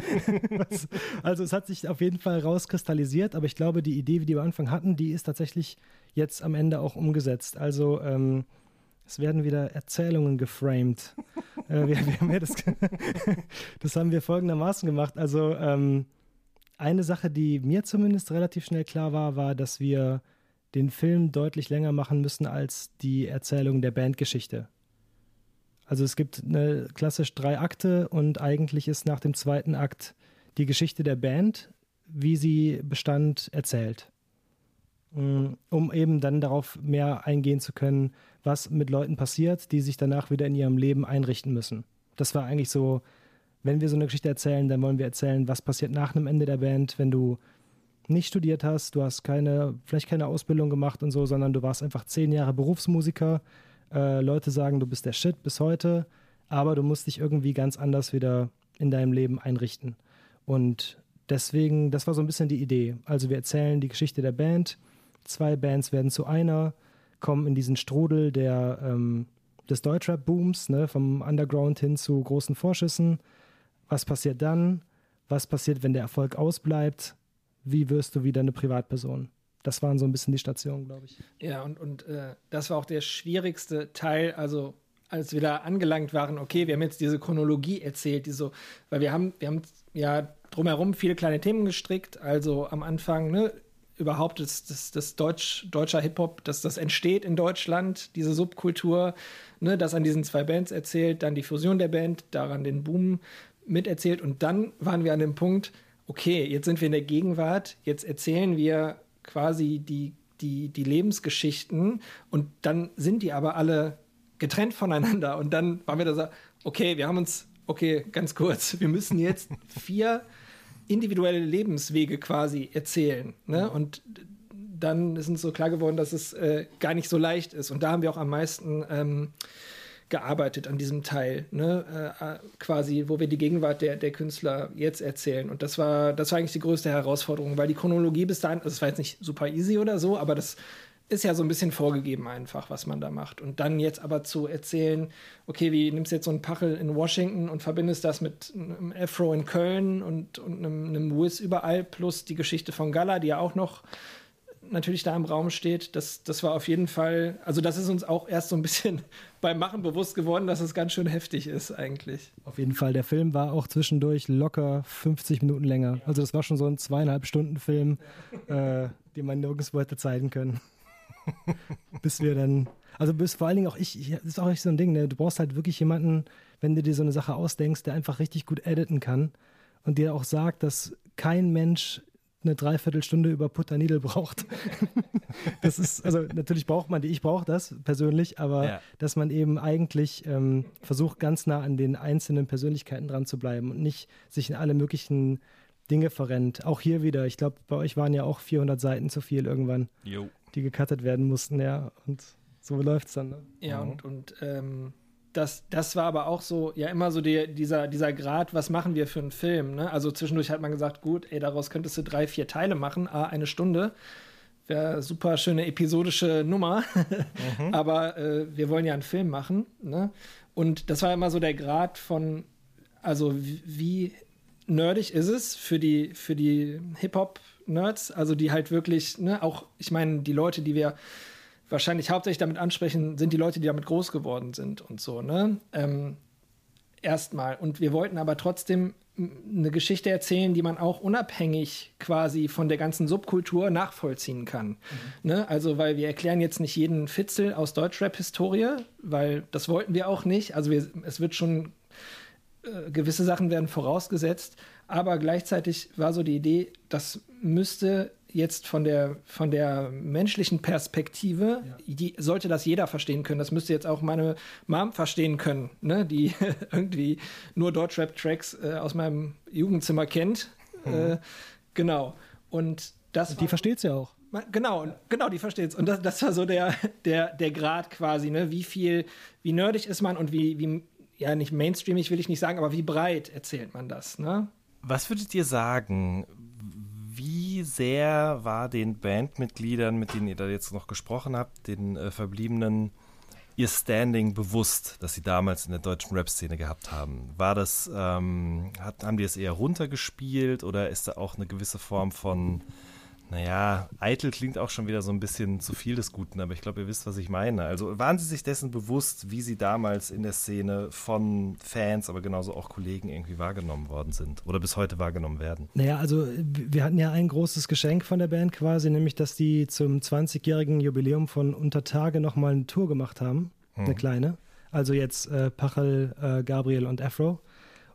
*laughs* also es hat sich auf jeden Fall rauskristallisiert, aber ich glaube, die Idee, die wir am Anfang hatten, die ist tatsächlich jetzt am Ende auch umgesetzt. Also ähm, es werden wieder Erzählungen geframed. *laughs* äh, wir, wir haben ja das, das haben wir folgendermaßen gemacht. Also ähm, eine Sache, die mir zumindest relativ schnell klar war, war, dass wir den Film deutlich länger machen müssen als die Erzählung der Bandgeschichte. Also es gibt eine klassisch drei Akte und eigentlich ist nach dem zweiten Akt die Geschichte der Band, wie sie bestand, erzählt. Mm, um eben dann darauf mehr eingehen zu können, was mit Leuten passiert, die sich danach wieder in ihrem Leben einrichten müssen. Das war eigentlich so wenn wir so eine Geschichte erzählen, dann wollen wir erzählen, was passiert nach einem Ende der Band, wenn du nicht studiert hast, du hast keine, vielleicht keine Ausbildung gemacht und so, sondern du warst einfach zehn Jahre Berufsmusiker. Äh, Leute sagen, du bist der Shit bis heute, aber du musst dich irgendwie ganz anders wieder in deinem Leben einrichten. Und deswegen, das war so ein bisschen die Idee. Also wir erzählen die Geschichte der Band. Zwei Bands werden zu einer, kommen in diesen Strudel der, ähm, des Deutschrap-Booms, ne, vom Underground hin zu großen Vorschüssen was passiert dann? Was passiert, wenn der Erfolg ausbleibt? Wie wirst du wieder eine Privatperson? Das waren so ein bisschen die Stationen, glaube ich.
Ja, und, und äh, das war auch der schwierigste Teil. Also, als wir da angelangt waren, okay, wir haben jetzt diese Chronologie erzählt, die so, weil wir haben, wir haben ja drumherum viele kleine Themen gestrickt. Also am Anfang, ne, überhaupt das, das, das Deutsch, deutscher Hip-Hop, dass das entsteht in Deutschland, diese Subkultur, ne, das an diesen zwei Bands erzählt, dann die Fusion der Band, daran den Boom miterzählt und dann waren wir an dem Punkt, okay, jetzt sind wir in der Gegenwart, jetzt erzählen wir quasi die, die, die Lebensgeschichten und dann sind die aber alle getrennt voneinander und dann waren wir da so, okay, wir haben uns, okay, ganz kurz, wir müssen jetzt vier individuelle Lebenswege quasi erzählen. Ne? Und dann ist uns so klar geworden, dass es äh, gar nicht so leicht ist. Und da haben wir auch am meisten ähm, gearbeitet an diesem Teil, ne? Äh, äh, quasi, wo wir die Gegenwart der, der Künstler jetzt erzählen. Und das war, das war eigentlich die größte Herausforderung, weil die Chronologie bis dahin, das war jetzt nicht super easy oder so, aber das ist ja so ein bisschen vorgegeben einfach, was man da macht. Und dann jetzt aber zu erzählen, okay, wie nimmst du jetzt so einen Pachel in Washington und verbindest das mit einem Afro in Köln und, und einem, einem Wiz überall, plus die Geschichte von Gala, die ja auch noch natürlich da im Raum steht, das, das war auf jeden Fall, also das ist uns auch erst so ein bisschen *laughs* beim Machen bewusst geworden, dass es ganz schön heftig ist eigentlich.
Auf jeden Fall, der Film war auch zwischendurch locker 50 Minuten länger. Also das war schon so ein zweieinhalb Stunden Film, *laughs* äh, den man nirgendwo hätte zeigen können. *laughs* bis wir dann, also bis vor allen Dingen auch ich, ich, das ist auch echt so ein Ding, ne? du brauchst halt wirklich jemanden, wenn du dir so eine Sache ausdenkst, der einfach richtig gut editen kann und dir auch sagt, dass kein Mensch eine Dreiviertelstunde über Putter Needle braucht. *laughs* das ist, also natürlich braucht man die, ich brauche das persönlich, aber ja. dass man eben eigentlich ähm, versucht, ganz nah an den einzelnen Persönlichkeiten dran zu bleiben und nicht sich in alle möglichen Dinge verrennt. Auch hier wieder, ich glaube, bei euch waren ja auch 400 Seiten zu viel irgendwann, jo. die gecuttet werden mussten, ja, und so läuft es dann. Ne?
Ja, mhm. und, und ähm, das, das war aber auch so, ja, immer so die, dieser, dieser Grad, was machen wir für einen Film? Ne? Also zwischendurch hat man gesagt, gut, ey, daraus könntest du drei, vier Teile machen, a, eine Stunde. Wäre super schöne episodische Nummer. Mhm. *laughs* aber äh, wir wollen ja einen Film machen. Ne? Und das war immer so der Grad von, also wie, nerdig ist es für die, für die Hip-Hop-Nerds, also die halt wirklich, ne, auch, ich meine, die Leute, die wir wahrscheinlich hauptsächlich damit ansprechen, sind die Leute, die damit groß geworden sind und so, ne? Ähm, erstmal. Und wir wollten aber trotzdem eine Geschichte erzählen, die man auch unabhängig quasi von der ganzen Subkultur nachvollziehen kann. Mhm. Ne? Also, weil wir erklären jetzt nicht jeden Fitzel aus Deutschrap-Historie, weil das wollten wir auch nicht. Also, wir, es wird schon äh, gewisse Sachen werden vorausgesetzt, aber gleichzeitig war so die Idee, das müsste jetzt von der, von der menschlichen Perspektive, die, sollte das jeder verstehen können. Das müsste jetzt auch meine Mom verstehen können, ne? die *laughs* irgendwie nur Deutschrap-Tracks äh, aus meinem Jugendzimmer kennt. Äh, genau. Und das
Die versteht es ja auch.
Genau, genau, die versteht's. Und das, das war so der, der, der Grad quasi, ne? Wie viel, wie nerdig ist man und wie, wie, ja, nicht mainstreamig will ich nicht sagen, aber wie breit erzählt man das, ne?
Was würdet ihr sagen? Sehr war den Bandmitgliedern, mit denen ihr da jetzt noch gesprochen habt, den äh, Verbliebenen, ihr Standing bewusst, das sie damals in der deutschen Rap-Szene gehabt haben? War das, ähm, hat, haben die es eher runtergespielt oder ist da auch eine gewisse Form von, naja, eitel klingt auch schon wieder so ein bisschen zu viel des Guten, aber ich glaube, ihr wisst, was ich meine. Also waren sie sich dessen bewusst, wie sie damals in der Szene von Fans, aber genauso auch Kollegen irgendwie wahrgenommen worden sind oder bis heute wahrgenommen werden?
Naja, also wir hatten ja ein großes Geschenk von der Band quasi, nämlich dass die zum 20-jährigen Jubiläum von Untertage nochmal eine Tour gemacht haben, eine kleine. Also jetzt äh, Pachel, äh, Gabriel und Afro.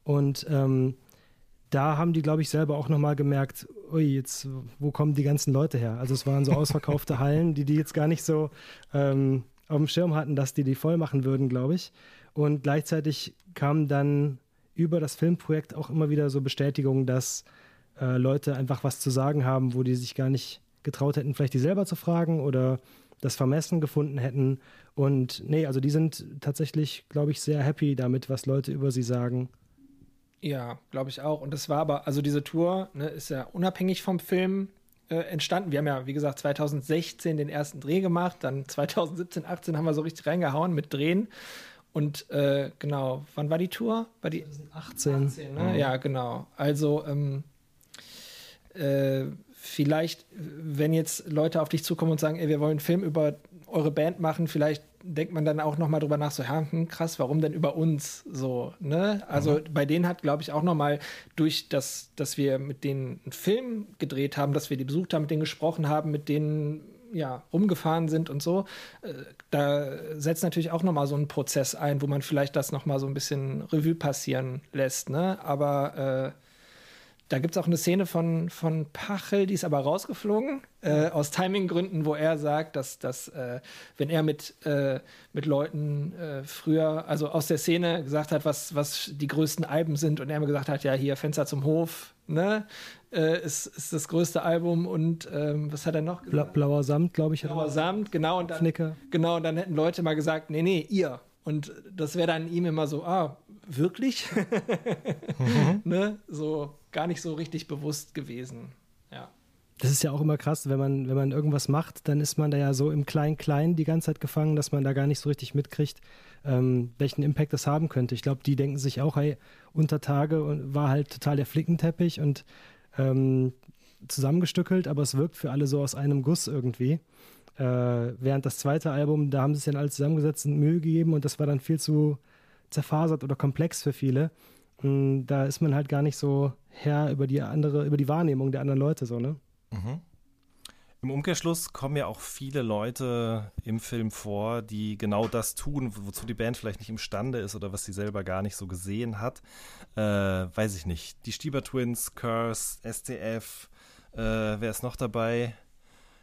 Und ähm, da haben die, glaube ich, selber auch nochmal gemerkt, ui, jetzt, wo kommen die ganzen Leute her? Also es waren so ausverkaufte Hallen, die die jetzt gar nicht so ähm, auf dem Schirm hatten, dass die die voll machen würden, glaube ich. Und gleichzeitig kam dann über das Filmprojekt auch immer wieder so Bestätigung, dass äh, Leute einfach was zu sagen haben, wo die sich gar nicht getraut hätten, vielleicht die selber zu fragen oder das vermessen gefunden hätten. Und nee, also die sind tatsächlich, glaube ich, sehr happy damit, was Leute über sie sagen.
Ja, glaube ich auch. Und das war aber, also diese Tour ne, ist ja unabhängig vom Film äh, entstanden. Wir haben ja, wie gesagt, 2016 den ersten Dreh gemacht, dann 2017, 18 haben wir so richtig reingehauen mit Drehen. Und äh, genau, wann war die Tour? War die
18.
18, ne? Ja, genau. Also ähm, äh, vielleicht, wenn jetzt Leute auf dich zukommen und sagen, ey, wir wollen einen Film über eure Band machen, vielleicht denkt man dann auch noch mal drüber nach, so, ja, hm, krass, warum denn über uns so, ne? Also bei denen hat, glaube ich, auch noch mal durch das, dass wir mit denen einen Film gedreht haben, dass wir die besucht haben, mit denen gesprochen haben, mit denen ja, rumgefahren sind und so, äh, da setzt natürlich auch noch mal so ein Prozess ein, wo man vielleicht das noch mal so ein bisschen Revue passieren lässt, ne? Aber äh, da gibt es auch eine Szene von, von Pachel, die ist aber rausgeflogen, äh, aus Timinggründen, wo er sagt, dass, dass äh, wenn er mit, äh, mit Leuten äh, früher, also aus der Szene gesagt hat, was, was die größten Alben sind und er mir gesagt hat, ja, hier Fenster zum Hof, ne, äh, ist, ist das größte Album und ähm, was hat er noch gesagt?
blauer Samt, glaube ich. er
Blauer Samt, genau, und dann,
Fnicker.
genau, und dann hätten Leute mal gesagt, nee, nee, ihr. Und das wäre dann ihm immer so, ah, wirklich? *laughs* ne? So gar nicht so richtig bewusst gewesen. Ja.
Das ist ja auch immer krass, wenn man, wenn man irgendwas macht, dann ist man da ja so im Klein-Klein die ganze Zeit gefangen, dass man da gar nicht so richtig mitkriegt, ähm, welchen Impact das haben könnte. Ich glaube, die denken sich auch, hey, unter Tage war halt total der Flickenteppich und ähm, zusammengestückelt, aber es wirkt für alle so aus einem Guss irgendwie. Äh, während das zweite Album, da haben sie sich dann alle zusammengesetzt und Mühe gegeben und das war dann viel zu zerfasert oder komplex für viele. Und da ist man halt gar nicht so Herr über die andere, über die Wahrnehmung der anderen Leute so, ne?
Im Umkehrschluss kommen ja auch viele Leute im Film vor, die genau das tun, wozu die Band vielleicht nicht imstande ist oder was sie selber gar nicht so gesehen hat. Äh, weiß ich nicht. Die Stieber Twins, Curse, STF, äh, wer ist noch dabei?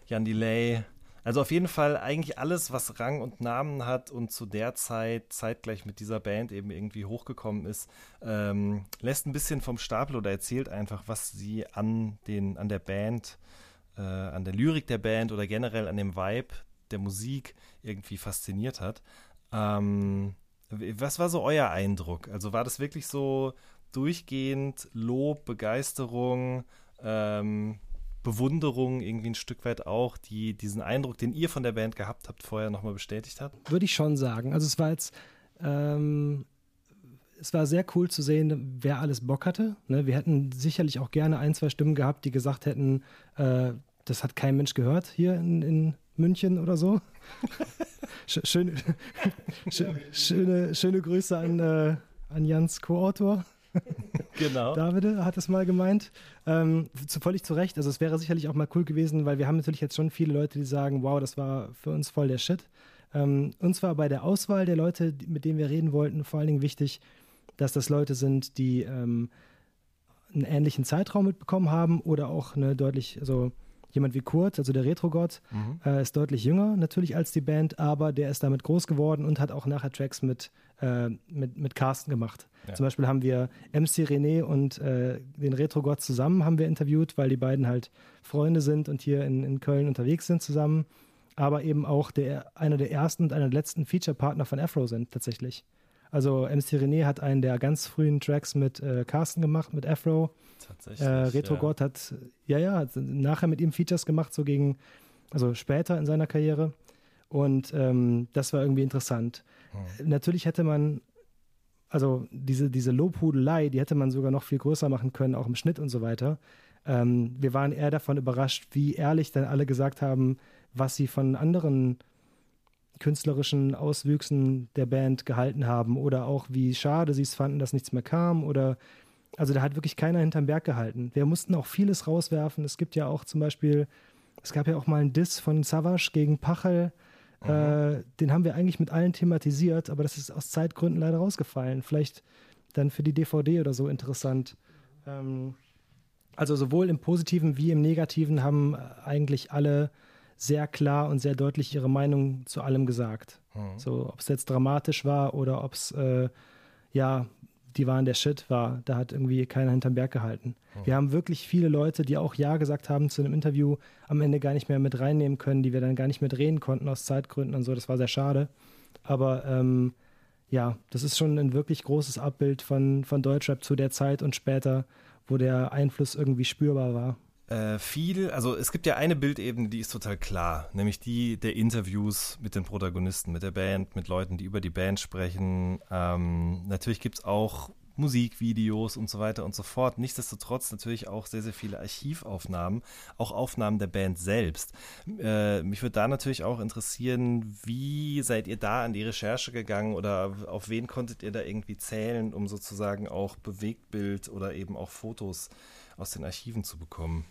Jan Delay. Also auf jeden Fall eigentlich alles, was Rang und Namen hat und zu der Zeit zeitgleich mit dieser Band eben irgendwie hochgekommen ist, ähm, lässt ein bisschen vom Stapel oder erzählt einfach, was sie an, den, an der Band äh, an der Lyrik der Band oder generell an dem Vibe der Musik irgendwie fasziniert hat. Ähm, was war so euer Eindruck? Also war das wirklich so durchgehend Lob, Begeisterung, ähm, Bewunderung irgendwie ein Stück weit auch, die diesen Eindruck, den ihr von der Band gehabt habt, vorher nochmal bestätigt hat?
Würde ich schon sagen. Also es war jetzt, ähm, es war sehr cool zu sehen, wer alles Bock hatte. Ne? Wir hätten sicherlich auch gerne ein, zwei Stimmen gehabt, die gesagt hätten, äh, das hat kein Mensch gehört hier in, in München oder so. *laughs* Sch- schöne, *laughs* sch- schöne, schöne Grüße an, äh, an Jans Co-Autor. *laughs*
Genau.
Davide hat es mal gemeint. Ähm, völlig zu Recht. Also es wäre sicherlich auch mal cool gewesen, weil wir haben natürlich jetzt schon viele Leute, die sagen, wow, das war für uns voll der Shit. Ähm, uns war bei der Auswahl der Leute, mit denen wir reden wollten, vor allen Dingen wichtig, dass das Leute sind, die ähm, einen ähnlichen Zeitraum mitbekommen haben oder auch eine deutlich, also jemand wie Kurt, also der Retro-Gott,
Mhm.
äh, ist deutlich jünger natürlich als die Band, aber der ist damit groß geworden und hat auch nachher Tracks mit, äh, mit, mit Carsten gemacht.
Ja.
Zum Beispiel haben wir MC René und äh, den Retro-Gott zusammen haben wir interviewt, weil die beiden halt Freunde sind und hier in, in Köln unterwegs sind zusammen. Aber eben auch der, einer der ersten und einer der letzten Feature-Partner von Afro sind tatsächlich. Also MC René hat einen der ganz frühen Tracks mit äh, Carsten gemacht, mit Afro.
Tatsächlich.
Äh, Retro
ja.
God hat, ja, ja, hat nachher mit ihm Features gemacht, so gegen, also später in seiner Karriere. Und ähm, das war irgendwie interessant. Natürlich hätte man, also diese, diese Lobhudelei, die hätte man sogar noch viel größer machen können, auch im Schnitt und so weiter. Ähm, wir waren eher davon überrascht, wie ehrlich dann alle gesagt haben, was sie von anderen künstlerischen Auswüchsen der Band gehalten haben oder auch wie schade sie es fanden, dass nichts mehr kam oder also da hat wirklich keiner hinterm Berg gehalten. Wir mussten auch vieles rauswerfen. Es gibt ja auch zum Beispiel, es gab ja auch mal einen Diss von Savage gegen Pachel. Äh, den haben wir eigentlich mit allen thematisiert, aber das ist aus Zeitgründen leider rausgefallen. Vielleicht dann für die DVD oder so interessant. Ähm, also sowohl im Positiven wie im Negativen haben äh, eigentlich alle sehr klar und sehr deutlich ihre Meinung zu allem gesagt. So, ob es jetzt dramatisch war oder ob es äh, ja, die waren der Shit war, da hat irgendwie keiner hinterm Berg gehalten. Wir haben wirklich viele Leute, die auch Ja gesagt haben zu einem Interview, am Ende gar nicht mehr mit reinnehmen können, die wir dann gar nicht mehr drehen konnten aus Zeitgründen und so. Das war sehr schade. Aber ähm, ja, das ist schon ein wirklich großes Abbild von, von Deutschrap zu der Zeit und später, wo der Einfluss irgendwie spürbar war.
Äh, viel, also es gibt ja eine Bildebene, die ist total klar, nämlich die der Interviews mit den Protagonisten, mit der Band, mit Leuten, die über die Band sprechen. Ähm, natürlich gibt es auch Musikvideos und so weiter und so fort. Nichtsdestotrotz natürlich auch sehr, sehr viele Archivaufnahmen, auch Aufnahmen der Band selbst. Äh, mich würde da natürlich auch interessieren, wie seid ihr da an die Recherche gegangen oder auf wen konntet ihr da irgendwie zählen, um sozusagen auch Bewegtbild oder eben auch Fotos aus den Archiven zu bekommen?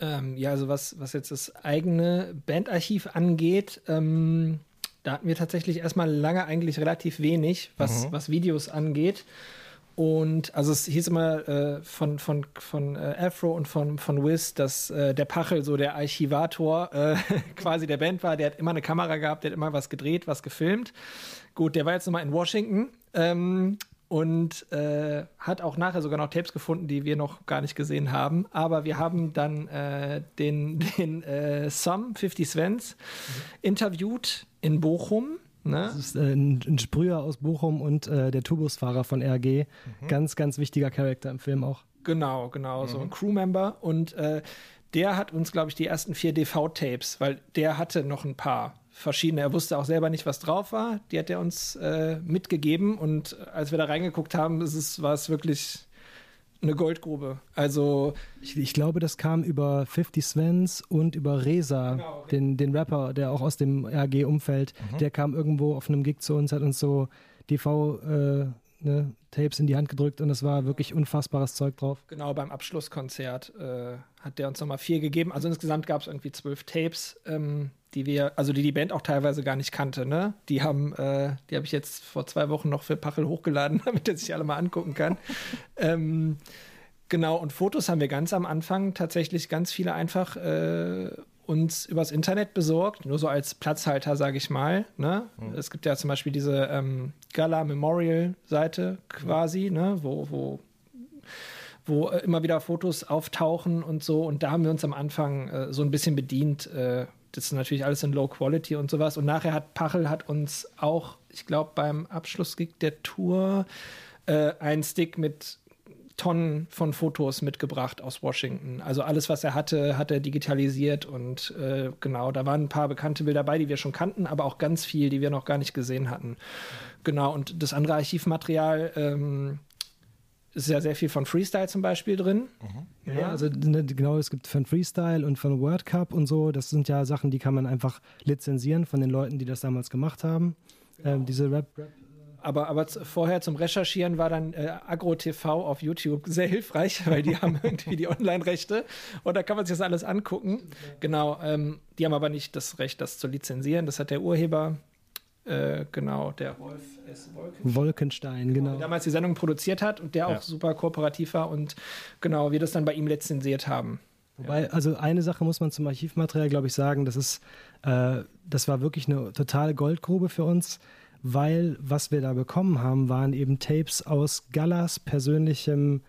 Ähm, ja, also was, was jetzt das eigene Bandarchiv angeht, ähm, da hatten wir tatsächlich erstmal lange eigentlich relativ wenig, was,
Mhm.
was Videos angeht. Und also es hieß immer äh, von, von, von äh, Afro und von, von Wiz, dass äh, der Pachel so der Archivator äh, *laughs* quasi der Band war. Der hat immer eine Kamera gehabt, der hat immer was gedreht, was gefilmt. Gut, der war jetzt nochmal in Washington ähm, und äh, hat auch nachher sogar noch Tapes gefunden, die wir noch gar nicht gesehen haben. Aber wir haben dann äh, den, *laughs* den äh, Some 50 Svens interviewt in Bochum. Ne?
Das ist äh, ein, ein Sprüher aus Bochum und äh, der Tubusfahrer von RG. Ganz, ganz wichtiger Charakter im Film auch.
Genau, genau, so ein Crewmember. Und äh, der hat uns, glaube ich, die ersten vier DV-Tapes, weil der hatte noch ein paar verschiedene. Er wusste auch selber nicht, was drauf war. Die hat er uns äh, mitgegeben. Und als wir da reingeguckt haben, ist es, war es wirklich eine Goldgrube. Also,
Ich, ich glaube, das kam über 50 Svens und über Reza,
Genau.
den, den Rapper, der auch aus dem RG-Umfeld, der kam irgendwo auf einem Gig zu uns, hat uns so DV äh, ne, Tapes in die Hand gedrückt und es war wirklich unfassbares Zeug drauf.
genau beim Abschlusskonzert äh, hat der uns nochmal vier gegeben. Also insgesamt gab es irgendwie zwölf Tapes, ähm, die wir, also die die Band auch teilweise gar nicht kannte. Ne? Die haben, äh, die habe ich jetzt vor zwei Wochen noch für Pachel hochgeladen, *laughs* damit er sich alle mal angucken kann. ähm, genau, und Fotos haben wir ganz am Anfang tatsächlich ganz viele einfach äh, uns übers Internet besorgt, nur so als Platzhalter, sage ich mal. Ne? Es gibt ja zum Beispiel diese ähm, Gala Memorial Seite quasi, ne? wo, wo wo immer wieder Fotos auftauchen und so. Und da haben wir uns am Anfang äh, so ein bisschen bedient. Äh, das ist natürlich alles in Low Quality und sowas. Und nachher hat Pachel hat uns auch, ich glaube, beim Abschlussgig der Tour äh, einen Stick mit Tonnen von Fotos mitgebracht aus Washington. Also alles, was er hatte, hat er digitalisiert und äh, genau, da waren ein paar bekannte Bilder dabei, die wir schon kannten, aber auch ganz viel, die wir noch gar nicht gesehen hatten. Genau, und das andere Archivmaterial ähm, ist ja sehr viel von Freestyle zum Beispiel drin.
Ja, also ne, genau, es gibt von Freestyle und von World Cup und so, das sind ja Sachen, die kann man einfach lizenzieren von den Leuten, die das damals gemacht haben. Ähm, diese Rap, Rap
Aber, aber vorher zum Recherchieren war dann äh, Agro TV auf YouTube *laughs* sehr hilfreich, weil die haben irgendwie die Online-Rechte und da kann man sich das alles angucken. Genau, ähm, die haben aber nicht das Recht, das zu lizenzieren. Das hat der Urheber äh, genau, der Rolf S. Wolken.
Wolkenstein, genau.
Der damals die Sendung produziert hat und der
Ja.
auch super kooperativ war und genau, wir das dann bei ihm lizenziert haben.
Wobei, also eine Sache muss man zum Archivmaterial, glaube ich, sagen, das ist, äh, das war wirklich eine totale Goldgrube für uns, weil was wir da bekommen haben, waren eben Tapes aus Gallas persönlichem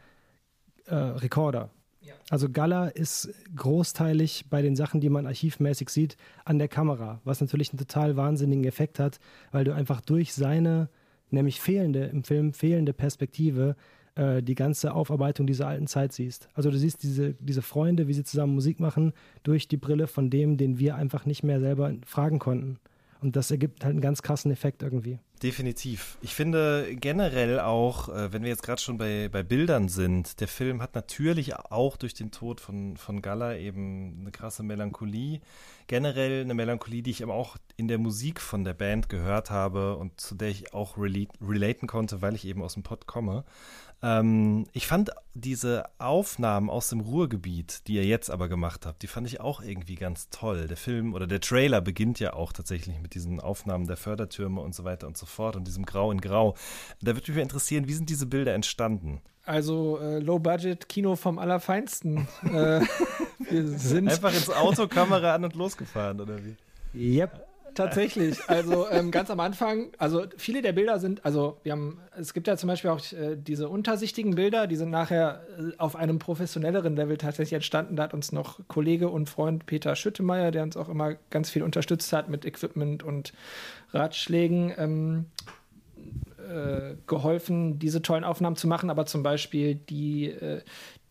äh, Rekorder. Also Galla ist großteilig bei den Sachen, die man archivmäßig sieht, an der Kamera, was natürlich einen total wahnsinnigen Effekt hat, weil du einfach durch seine, nämlich fehlende, im Film fehlende Perspektive, äh, die ganze Aufarbeitung dieser alten Zeit siehst. Also du siehst diese, diese Freunde, wie sie zusammen Musik machen, durch die Brille von dem, den wir einfach nicht mehr selber fragen konnten. Und das ergibt halt einen ganz krassen Effekt irgendwie.
Definitiv. Ich finde generell auch, äh, wenn wir jetzt gerade schon bei, bei Bildern sind, der Film hat natürlich auch durch den Tod von, von Galla eben eine krasse Melancholie. Generell eine Melancholie, die ich eben auch in der Musik von der Band gehört habe und zu der ich auch relate, relaten konnte, weil ich eben aus dem Pott komme. Ähm, ich fand diese Aufnahmen aus dem Ruhrgebiet, die ihr jetzt aber gemacht habt, die fand ich auch irgendwie ganz toll. Der Film oder der Trailer beginnt ja auch tatsächlich mit diesen Aufnahmen der Fördertürme und so weiter und so fort und diesem Grau in Grau. Da würde mich mal interessieren, wie sind diese Bilder entstanden?
Also äh, Low-Budget-Kino vom Allerfeinsten. *laughs* äh, wir sind
Einfach ins Auto, Kamera an und losgefahren, oder wie?
Yep.
Tatsächlich. Also ähm, ganz am Anfang, also viele der Bilder sind, also wir haben, es gibt ja zum Beispiel auch äh, diese untersichtigen Bilder, die sind nachher äh, auf einem professionelleren Level tatsächlich entstanden. Da hat uns noch Kollege und Freund Peter Schüttemeier, der uns auch immer ganz viel unterstützt hat mit Equipment und Ratschlägen, ähm, äh, geholfen, diese tollen Aufnahmen zu machen. Aber zum Beispiel die, äh,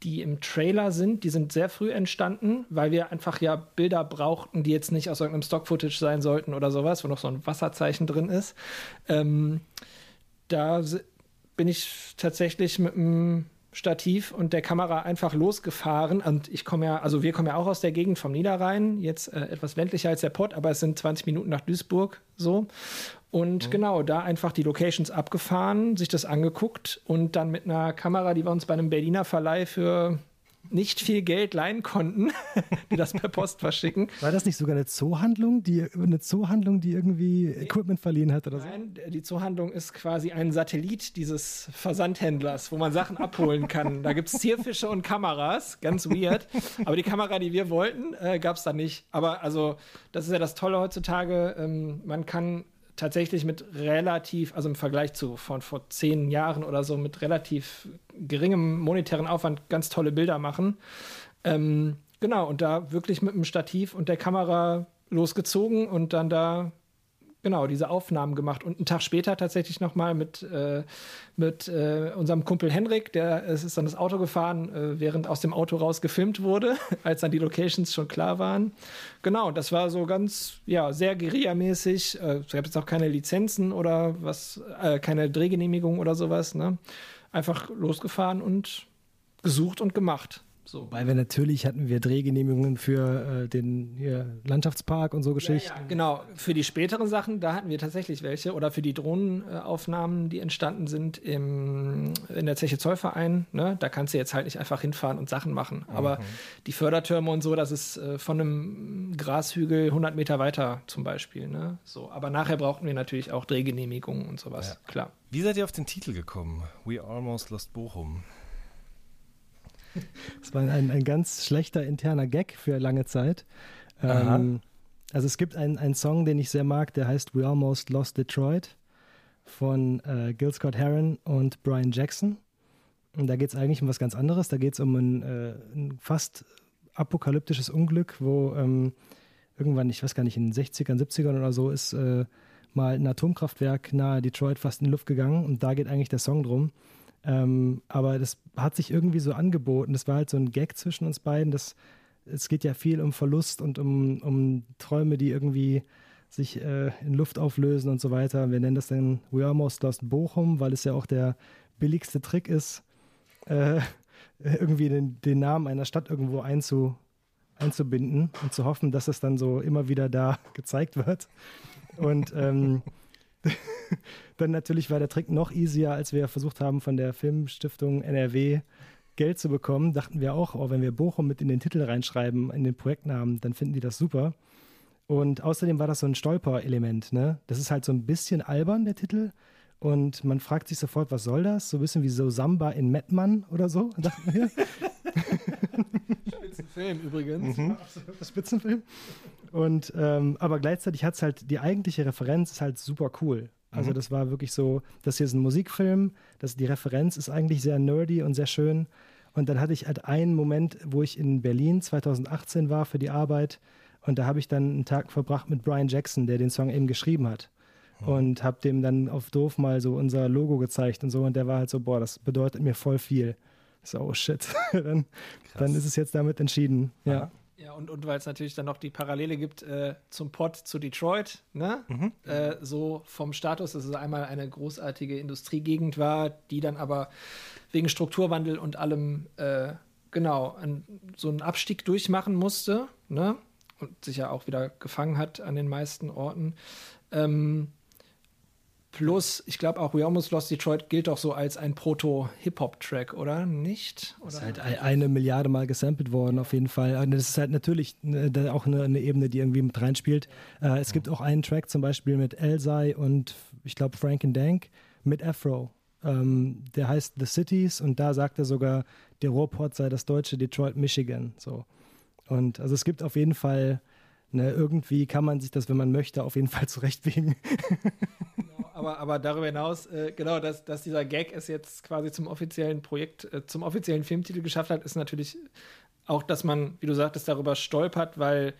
die im Trailer sind, die sind sehr früh entstanden, weil wir einfach ja Bilder brauchten, die jetzt nicht aus irgendeinem Stock-Footage sein sollten oder sowas, wo noch so ein Wasserzeichen drin ist. Ähm, da bin ich tatsächlich mit einem Stativ und der Kamera einfach losgefahren. Und ich komme ja, also wir kommen ja auch aus der Gegend vom Niederrhein, jetzt äh, etwas ländlicher als der Pott, aber es sind 20 Minuten nach Duisburg so. Und genau, da einfach die Locations abgefahren, sich das angeguckt und dann mit einer Kamera, die wir uns bei einem Berliner Verleih für nicht viel Geld leihen konnten, *laughs* die das per Post verschicken.
War das nicht sogar eine Zoohandlung, die eine Zoohandlung, die irgendwie Equipment verliehen hat oder so?
Nein, die Zoohandlung ist quasi ein Satellit dieses Versandhändlers, wo man Sachen abholen kann. Da gibt es Zierfische und Kameras, ganz weird. Aber die Kamera, die wir wollten, äh, gab es da nicht. Aber also, das ist ja das Tolle heutzutage. Ähm, man kann tatsächlich mit relativ, also im Vergleich zu von vor zehn Jahren oder so, mit relativ geringem monetären Aufwand ganz tolle Bilder machen. Ähm, genau, und da wirklich mit dem Stativ und der Kamera losgezogen und dann da genau diese Aufnahmen gemacht und einen Tag später tatsächlich nochmal mit, äh, mit äh, unserem Kumpel Henrik, der es ist dann das Auto gefahren, äh, während aus dem Auto raus gefilmt wurde, *laughs* als dann die Locations schon klar waren. Genau, das war so ganz, ja, sehr guerillamäßig. Äh, es gab jetzt auch keine Lizenzen oder was, äh, keine Drehgenehmigung oder sowas. Ne? Einfach losgefahren und gesucht und gemacht. So.
Weil wir natürlich hatten wir Drehgenehmigungen für äh, den hier, Landschaftspark und so Geschichten.
Ja, genau. Für die späteren Sachen, da hatten wir tatsächlich welche. Oder für die Drohnenaufnahmen, die entstanden sind im, in der Zeche Zollverein. Ne? Da kannst du jetzt halt nicht einfach hinfahren und Sachen machen. Aber die Fördertürme und so, das ist äh, von einem Grashügel 100 Meter weiter zum Beispiel. Ne? So. Aber nachher brauchten wir natürlich auch Drehgenehmigungen und sowas. Klar.
Wie seid ihr auf den Titel gekommen? We Almost Lost Bochum. *laughs*
Das war ein, ein ganz schlechter interner Gag für lange Zeit. Ähm, also es gibt einen, einen Song, den ich sehr mag, der heißt We Almost Lost Detroit von äh, Gil Scott Heron und Brian Jackson. Und da geht es eigentlich um was ganz anderes. Da geht es um ein, äh, ein fast apokalyptisches Unglück, wo ähm, irgendwann, ich weiß gar nicht, in den 60ern, 70ern oder so, ist äh, mal ein Atomkraftwerk nahe Detroit fast in die Luft gegangen. Und da geht eigentlich der Song drum. Ähm, aber das hat sich irgendwie so angeboten. Das war halt so ein Gag zwischen uns beiden. Das, es geht ja viel um Verlust und um, um Träume, die irgendwie sich äh, in Luft auflösen und so weiter. Wir nennen das dann We Almost Lost Bochum, weil es ja auch der billigste Trick ist, äh, *laughs* irgendwie den, den Namen einer Stadt irgendwo einzu, einzubinden und zu hoffen, dass es dann so immer wieder da *laughs* gezeigt wird. Und ähm, *laughs* dann natürlich war der Trick noch easier, als wir versucht haben, von der Filmstiftung NRW Geld zu bekommen. Dachten wir auch, oh, wenn wir Bochum mit in den Titel reinschreiben, in den Projektnamen, dann finden die das super. Und außerdem war das so ein Stolper-Element. Ne? Das ist halt so ein bisschen albern, der Titel. Und man fragt sich sofort, was soll das? So ein bisschen wie so Samba in Mettmann oder so. *laughs*
Spitzenfilm übrigens.
Mhm. *laughs* Spitzenfilm. Und ähm, aber gleichzeitig hat es halt, die eigentliche Referenz ist halt super cool. Also
Mhm.
das war wirklich so, das hier ist ein Musikfilm, das, die Referenz ist eigentlich sehr nerdy und sehr schön. Und dann hatte ich halt einen Moment, wo ich in Berlin 2018 war für die Arbeit und da habe ich dann einen Tag verbracht mit Brian Jackson, der den Song eben geschrieben hat. Und habe dem dann auf doof mal so unser Logo gezeigt und so und der war halt so, boah, das bedeutet mir voll viel. So, oh shit. *laughs* dann, dann ist es jetzt damit entschieden. Ja.
Ja, und, und weil es natürlich dann noch die Parallele gibt äh, zum Pod zu Detroit, ne? Äh, so vom Status, dass es einmal eine großartige Industriegegend war, die dann aber wegen Strukturwandel und allem, äh, genau, an, so einen Abstieg durchmachen musste, ne? Und sich ja auch wieder gefangen hat an den meisten Orten. Ähm, plus, ich glaube auch We Almost Lost Detroit gilt doch so als ein Proto-Hip-Hop-Track, oder nicht? Oder?
ist halt ein- eine Milliarde Mal gesampelt worden, auf jeden Fall. Und das ist halt natürlich äh, auch eine, eine Ebene, die irgendwie mit reinspielt. Äh, es gibt auch einen Track zum Beispiel mit Elzai und ich glaube Frank and Dank mit Afro. Ähm, der heißt The Cities und da sagt er sogar, der Ruhrport sei das deutsche Detroit, Michigan. So. Und also es gibt auf jeden Fall, ne, irgendwie kann man sich das, wenn man möchte, auf jeden Fall zurechtbiegen.
Genau, aber, aber darüber hinaus, äh, genau, dass, dass dieser Gag es jetzt quasi zum offiziellen Projekt, äh, zum offiziellen Filmtitel geschafft hat, ist natürlich auch, dass man, wie du sagtest, darüber stolpert, weil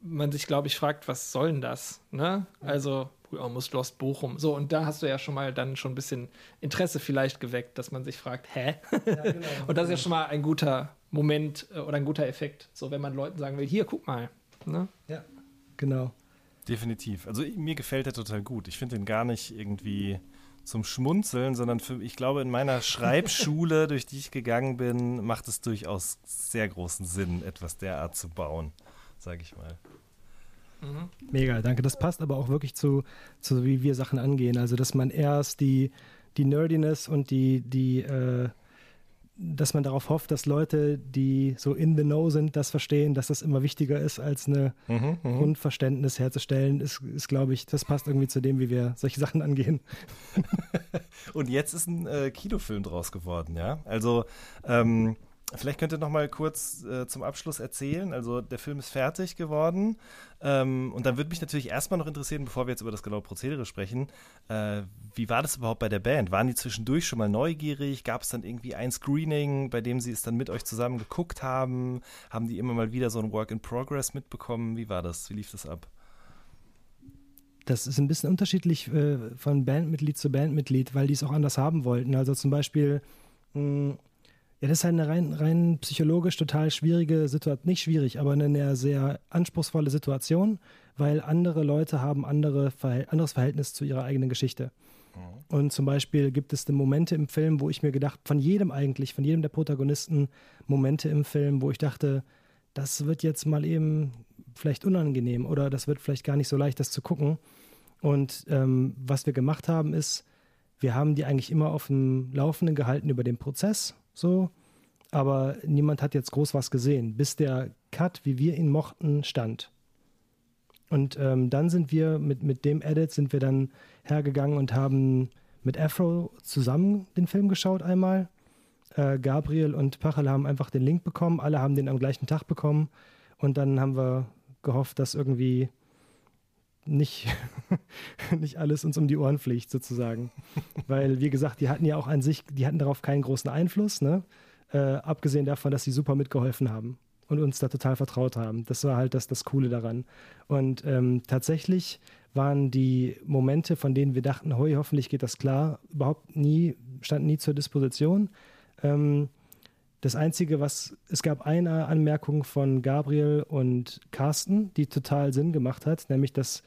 man sich, glaube ich, fragt, was soll denn das? Ne? Also, We Almost Lost Bochum. So, und da hast du ja schon mal dann schon ein bisschen Interesse vielleicht geweckt, dass man sich fragt, hä? *laughs* und das ist ja schon mal ein guter Moment äh, oder ein guter Effekt, so wenn man Leuten sagen will, hier, guck mal. Ne?
Ja. Genau.
Definitiv. Also mir gefällt der total gut. Ich finde den gar nicht irgendwie zum Schmunzeln, sondern für, ich glaube, in meiner Schreibschule, *laughs* durch die ich gegangen bin, macht es durchaus sehr großen Sinn, etwas derart zu bauen, sage ich mal.
Mega, danke. Das passt aber auch wirklich zu, zu wie wir Sachen angehen. Also, dass man erst die, die Nerdiness und die, die äh, dass man darauf hofft, dass Leute, die so in the know sind, das verstehen, dass das immer wichtiger ist, als eine
Mhm,
Grundverständnis herzustellen, ist, ist glaube ich, das passt irgendwie zu dem, wie wir solche Sachen angehen. *laughs*
Und jetzt ist ein äh, Kinofilm draus geworden, ja. Also ähm, vielleicht könnt ihr noch mal kurz äh, zum Abschluss erzählen. Also der Film ist fertig geworden ähm, und dann würde mich natürlich erstmal noch interessieren, bevor wir jetzt über das genaue Prozedere sprechen, äh, wie war das überhaupt bei der Band? Waren die zwischendurch schon mal neugierig? Gab es dann irgendwie ein Screening, bei dem sie es dann mit euch zusammen geguckt haben? Haben die immer mal wieder so ein Work in Progress mitbekommen? Wie war das? Wie lief das ab?
Das ist ein bisschen unterschiedlich äh, von Bandmitglied zu Bandmitglied, weil die es auch anders haben wollten. Also zum Beispiel, mh, ja, das ist halt eine rein, rein psychologisch total schwierige Situation, nicht schwierig, aber eine sehr anspruchsvolle Situation, weil andere Leute haben andere Verhält anderes Verhältnis zu ihrer eigenen Geschichte. Und zum Beispiel gibt es Momente im Film, wo ich mir gedacht, von jedem eigentlich, von jedem der Protagonisten, Momente im Film, wo ich dachte, das wird jetzt mal eben vielleicht unangenehm oder das wird vielleicht gar nicht so leicht, das zu gucken. Und ähm, was wir gemacht haben, ist, wir haben die eigentlich immer auf dem Laufenden gehalten über den Prozess, so, aber niemand hat jetzt groß was gesehen, bis der Cut, wie wir ihn mochten, stand. Und ähm, dann sind wir mit, mit dem Edit sind wir dann hergegangen und haben mit Afro zusammen den Film geschaut einmal. Äh, Gabriel und Pachel haben einfach den Link bekommen, alle haben den am gleichen Tag bekommen und dann haben wir gehofft, dass irgendwie nicht, *laughs* nicht alles uns um die Ohren fliegt, sozusagen. Weil, wie gesagt, die hatten ja auch an sich, die hatten darauf keinen großen Einfluss, ne? Äh, abgesehen davon, dass sie super mitgeholfen haben und uns da total vertraut haben. Das war halt das, das Coole daran. Und ähm, tatsächlich waren die Momente, von denen wir dachten, hoi, hoffentlich geht das klar, überhaupt nie, standen nie zur Disposition. Ähm, das Einzige, was, es gab eine Anmerkung von Gabriel und Carsten, die total Sinn gemacht hat, nämlich, dass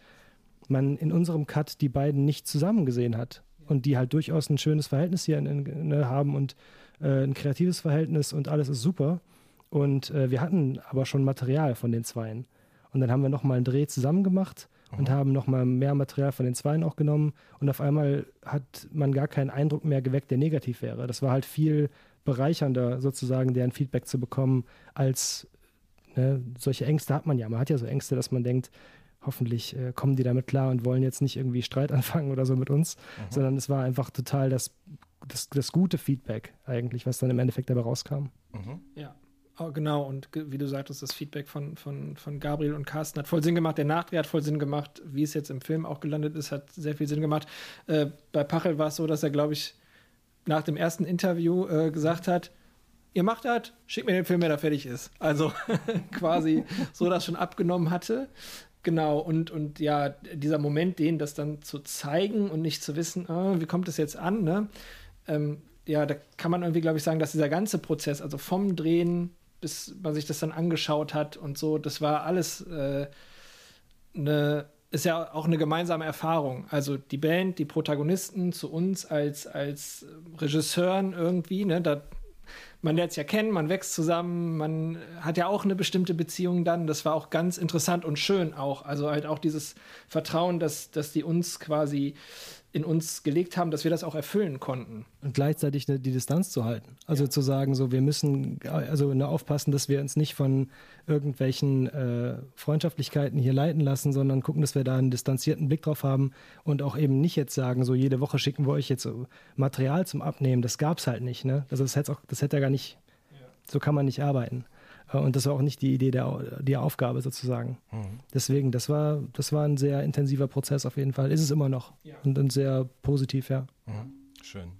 man in unserem Cut die beiden nicht zusammen gesehen hat und die halt durchaus ein schönes Verhältnis hier in, in, ne, haben und äh, ein kreatives Verhältnis und alles ist super. Und äh, wir hatten aber schon Material von den Zweien. Und dann haben wir nochmal einen Dreh zusammen gemacht und haben nochmal mehr Material von den Zweien auch genommen. Und auf einmal hat man gar keinen Eindruck mehr geweckt, der negativ wäre. Das war halt viel bereichernder, sozusagen, deren Feedback zu bekommen, als ne, solche Ängste hat man ja. Man hat ja so Ängste, dass man denkt, hoffentlich äh, kommen die damit klar und wollen jetzt nicht irgendwie Streit *laughs* anfangen oder so mit uns, sondern es war einfach total das, das, das gute Feedback eigentlich, was dann im Endeffekt dabei rauskam.
Ja, oh, genau. Und wie du sagtest, das Feedback von, von, von Gabriel und Carsten hat voll Sinn gemacht. Der Nachdreh hat voll Sinn gemacht. Wie es jetzt im Film auch gelandet ist, hat sehr viel Sinn gemacht. Äh, bei Pachel war es so, dass er, glaube ich, nach dem ersten Interview äh, gesagt hat, ihr macht das, schickt mir den Film, wenn er fertig ist. Also *laughs* quasi so das schon abgenommen hatte. Genau, und, und ja, dieser Moment, den das dann zu zeigen und nicht zu wissen, ah, wie kommt es jetzt an, ne? Ähm, ja, da kann man irgendwie, glaube ich, sagen, dass dieser ganze Prozess, also vom Drehen, bis man sich das dann angeschaut hat und so, das war alles äh, eine, ist ja auch eine gemeinsame Erfahrung. Also die Band, die Protagonisten zu uns als, als Regisseuren irgendwie, ne, da man lernt es ja kennen, man wächst zusammen, man hat ja auch eine bestimmte Beziehung dann. Das war auch ganz interessant und schön auch. Also halt auch dieses Vertrauen, dass, dass die uns quasi in uns gelegt haben, dass wir das auch erfüllen konnten.
Und gleichzeitig die Distanz zu halten. Also zu sagen, so wir müssen also aufpassen, dass wir uns nicht von irgendwelchen äh, Freundschaftlichkeiten hier leiten lassen, sondern gucken, dass wir da einen distanzierten Blick drauf haben und auch eben nicht jetzt sagen, so jede Woche schicken wir euch jetzt so Material zum Abnehmen. Das gab es halt nicht. Ne? Also das hätte auch, das hätte ja gar nicht, so kann man nicht arbeiten. Äh, Und das war auch nicht die Idee der die Aufgabe sozusagen. Deswegen, das war, das war ein sehr intensiver Prozess auf jeden Fall. Ist es immer noch.
Ja.
Und, und sehr positiv, ja.
Schön.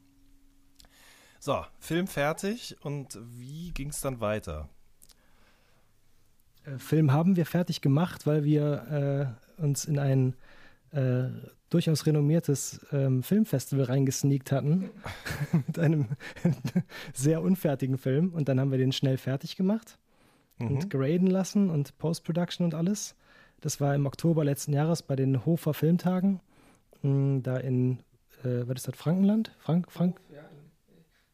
So, Film fertig und wie ging es dann weiter?
Äh, Film haben wir fertig gemacht, weil wir äh, uns in ein äh, durchaus renommiertes ähm, Filmfestival reingesneakt hatten *laughs* mit einem *laughs* sehr unfertigen Film und dann haben wir den schnell fertig gemacht und graden lassen und Post-Production und alles. Das war im Oktober letzten Jahres bei den Hofer Filmtagen, mh, da in, äh, was ist das, Frankenland? Frank, Frank,
Ja,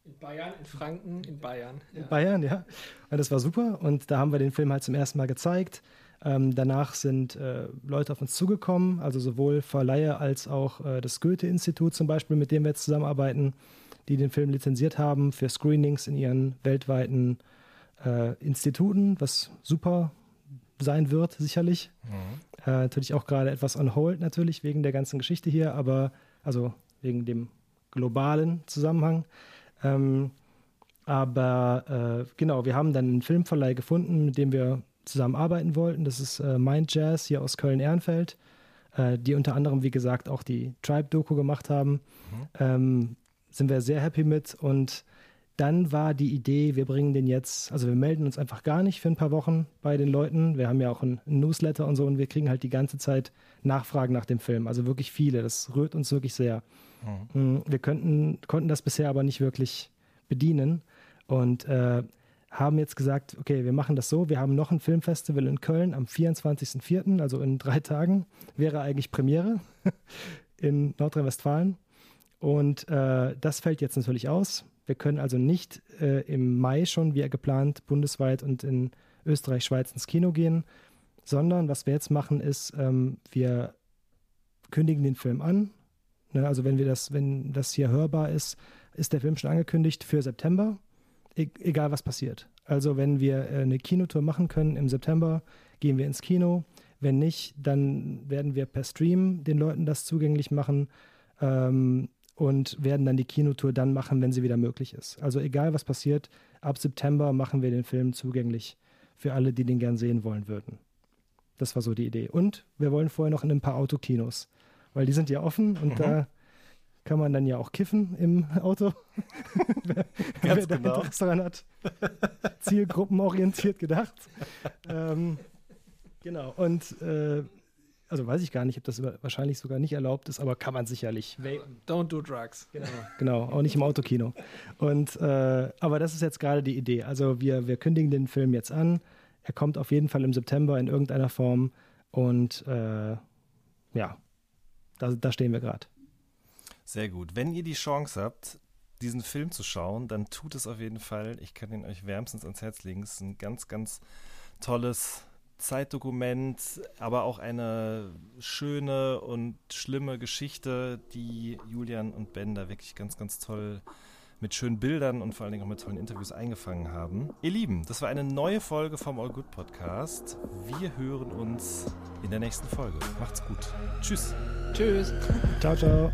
in, in Bayern, in Franken, in Bayern. Ja.
Bayern, ja. Und das war super. Und da haben wir den Film halt zum ersten Mal gezeigt. Ähm, danach sind äh, Leute auf uns zugekommen, also sowohl Verleiher als auch äh, das Goethe-Institut zum Beispiel, mit dem wir jetzt zusammenarbeiten, die den Film lizenziert haben für Screenings in ihren weltweiten äh, Instituten, was super sein wird, sicherlich. Äh, natürlich auch gerade etwas on hold, natürlich, wegen der ganzen Geschichte hier, aber also wegen dem globalen Zusammenhang. Ähm, aber äh, genau, wir haben dann einen Filmverleih gefunden, mit dem wir zusammenarbeiten wollten. Das ist äh, Mind Jazz hier aus Köln-Ehrenfeld, äh, die unter anderem, wie gesagt, auch die Tribe-Doku gemacht haben. Ähm, sind wir sehr happy mit. Und dann war die Idee, wir bringen den jetzt, also wir melden uns einfach gar nicht für ein paar Wochen bei den Leuten. Wir haben ja auch einen Newsletter und so und wir kriegen halt die ganze Zeit Nachfragen nach dem Film. Also wirklich viele. Das rührt uns wirklich sehr. Mm, Wir könnten, konnten das bisher aber nicht wirklich bedienen und äh, haben jetzt gesagt, okay, wir machen das so. Wir haben noch ein Filmfestival in Köln am 24.04., also in drei Tagen, wäre eigentlich Premiere *laughs* in Nordrhein-Westfalen. Und äh, das fällt jetzt natürlich aus. Wir können also nicht äh, im Mai schon, wie geplant, bundesweit und in Österreich, Schweiz ins Kino gehen, sondern was wir jetzt machen, ist, ähm, wir kündigen den Film an. Ne, also wenn wir das, wenn das hier hörbar ist, ist der Film schon angekündigt für September, e egal was passiert. Also wenn wir äh, eine Kinotour machen können im September, gehen wir ins Kino. Wenn nicht, dann werden wir per Stream den Leuten das zugänglich machen ähm, und werden dann die Kinotour dann machen, wenn sie wieder möglich ist. Also egal was passiert, ab September machen wir den Film zugänglich für alle, die den gern sehen wollen würden. Das war so die Idee. Und wir wollen vorher noch in ein paar Autokinos, weil die sind ja offen und da kann man dann ja auch kiffen im Auto. wer *laughs* wer
Ganz
da
genau.
Interesse daran hat. Zielgruppenorientiert gedacht. *laughs* ähm, genau. Und äh, also weiß ich gar nicht, ob das wahrscheinlich sogar nicht erlaubt ist, aber kann man sicherlich. vapen.
Don't do drugs.
Genau, genau, auch nicht im Autokino. Und äh, aber das ist jetzt gerade die Idee. Also wir, wir kündigen den Film jetzt an. Er kommt auf jeden Fall im September in irgendeiner Form. Und äh, ja, da, da stehen wir gerade.
Sehr gut. Wenn ihr die Chance habt, diesen Film zu schauen, dann tut es auf jeden Fall. Ich kann ihn euch wärmstens ans Herz legen. Es ist ein ganz, ganz tolles Zeitdokument, aber auch eine schöne und schlimme Geschichte, die Julian und Ben da wirklich ganz, ganz toll mit schönen Bildern und vor allen Dingen auch mit tollen Interviews eingefangen haben. Ihr Lieben, das war eine neue Folge vom All Good Podcast. Wir hören uns in der nächsten Folge. Macht's gut. Tschüss.
Tschüss.
Ciao, ciao.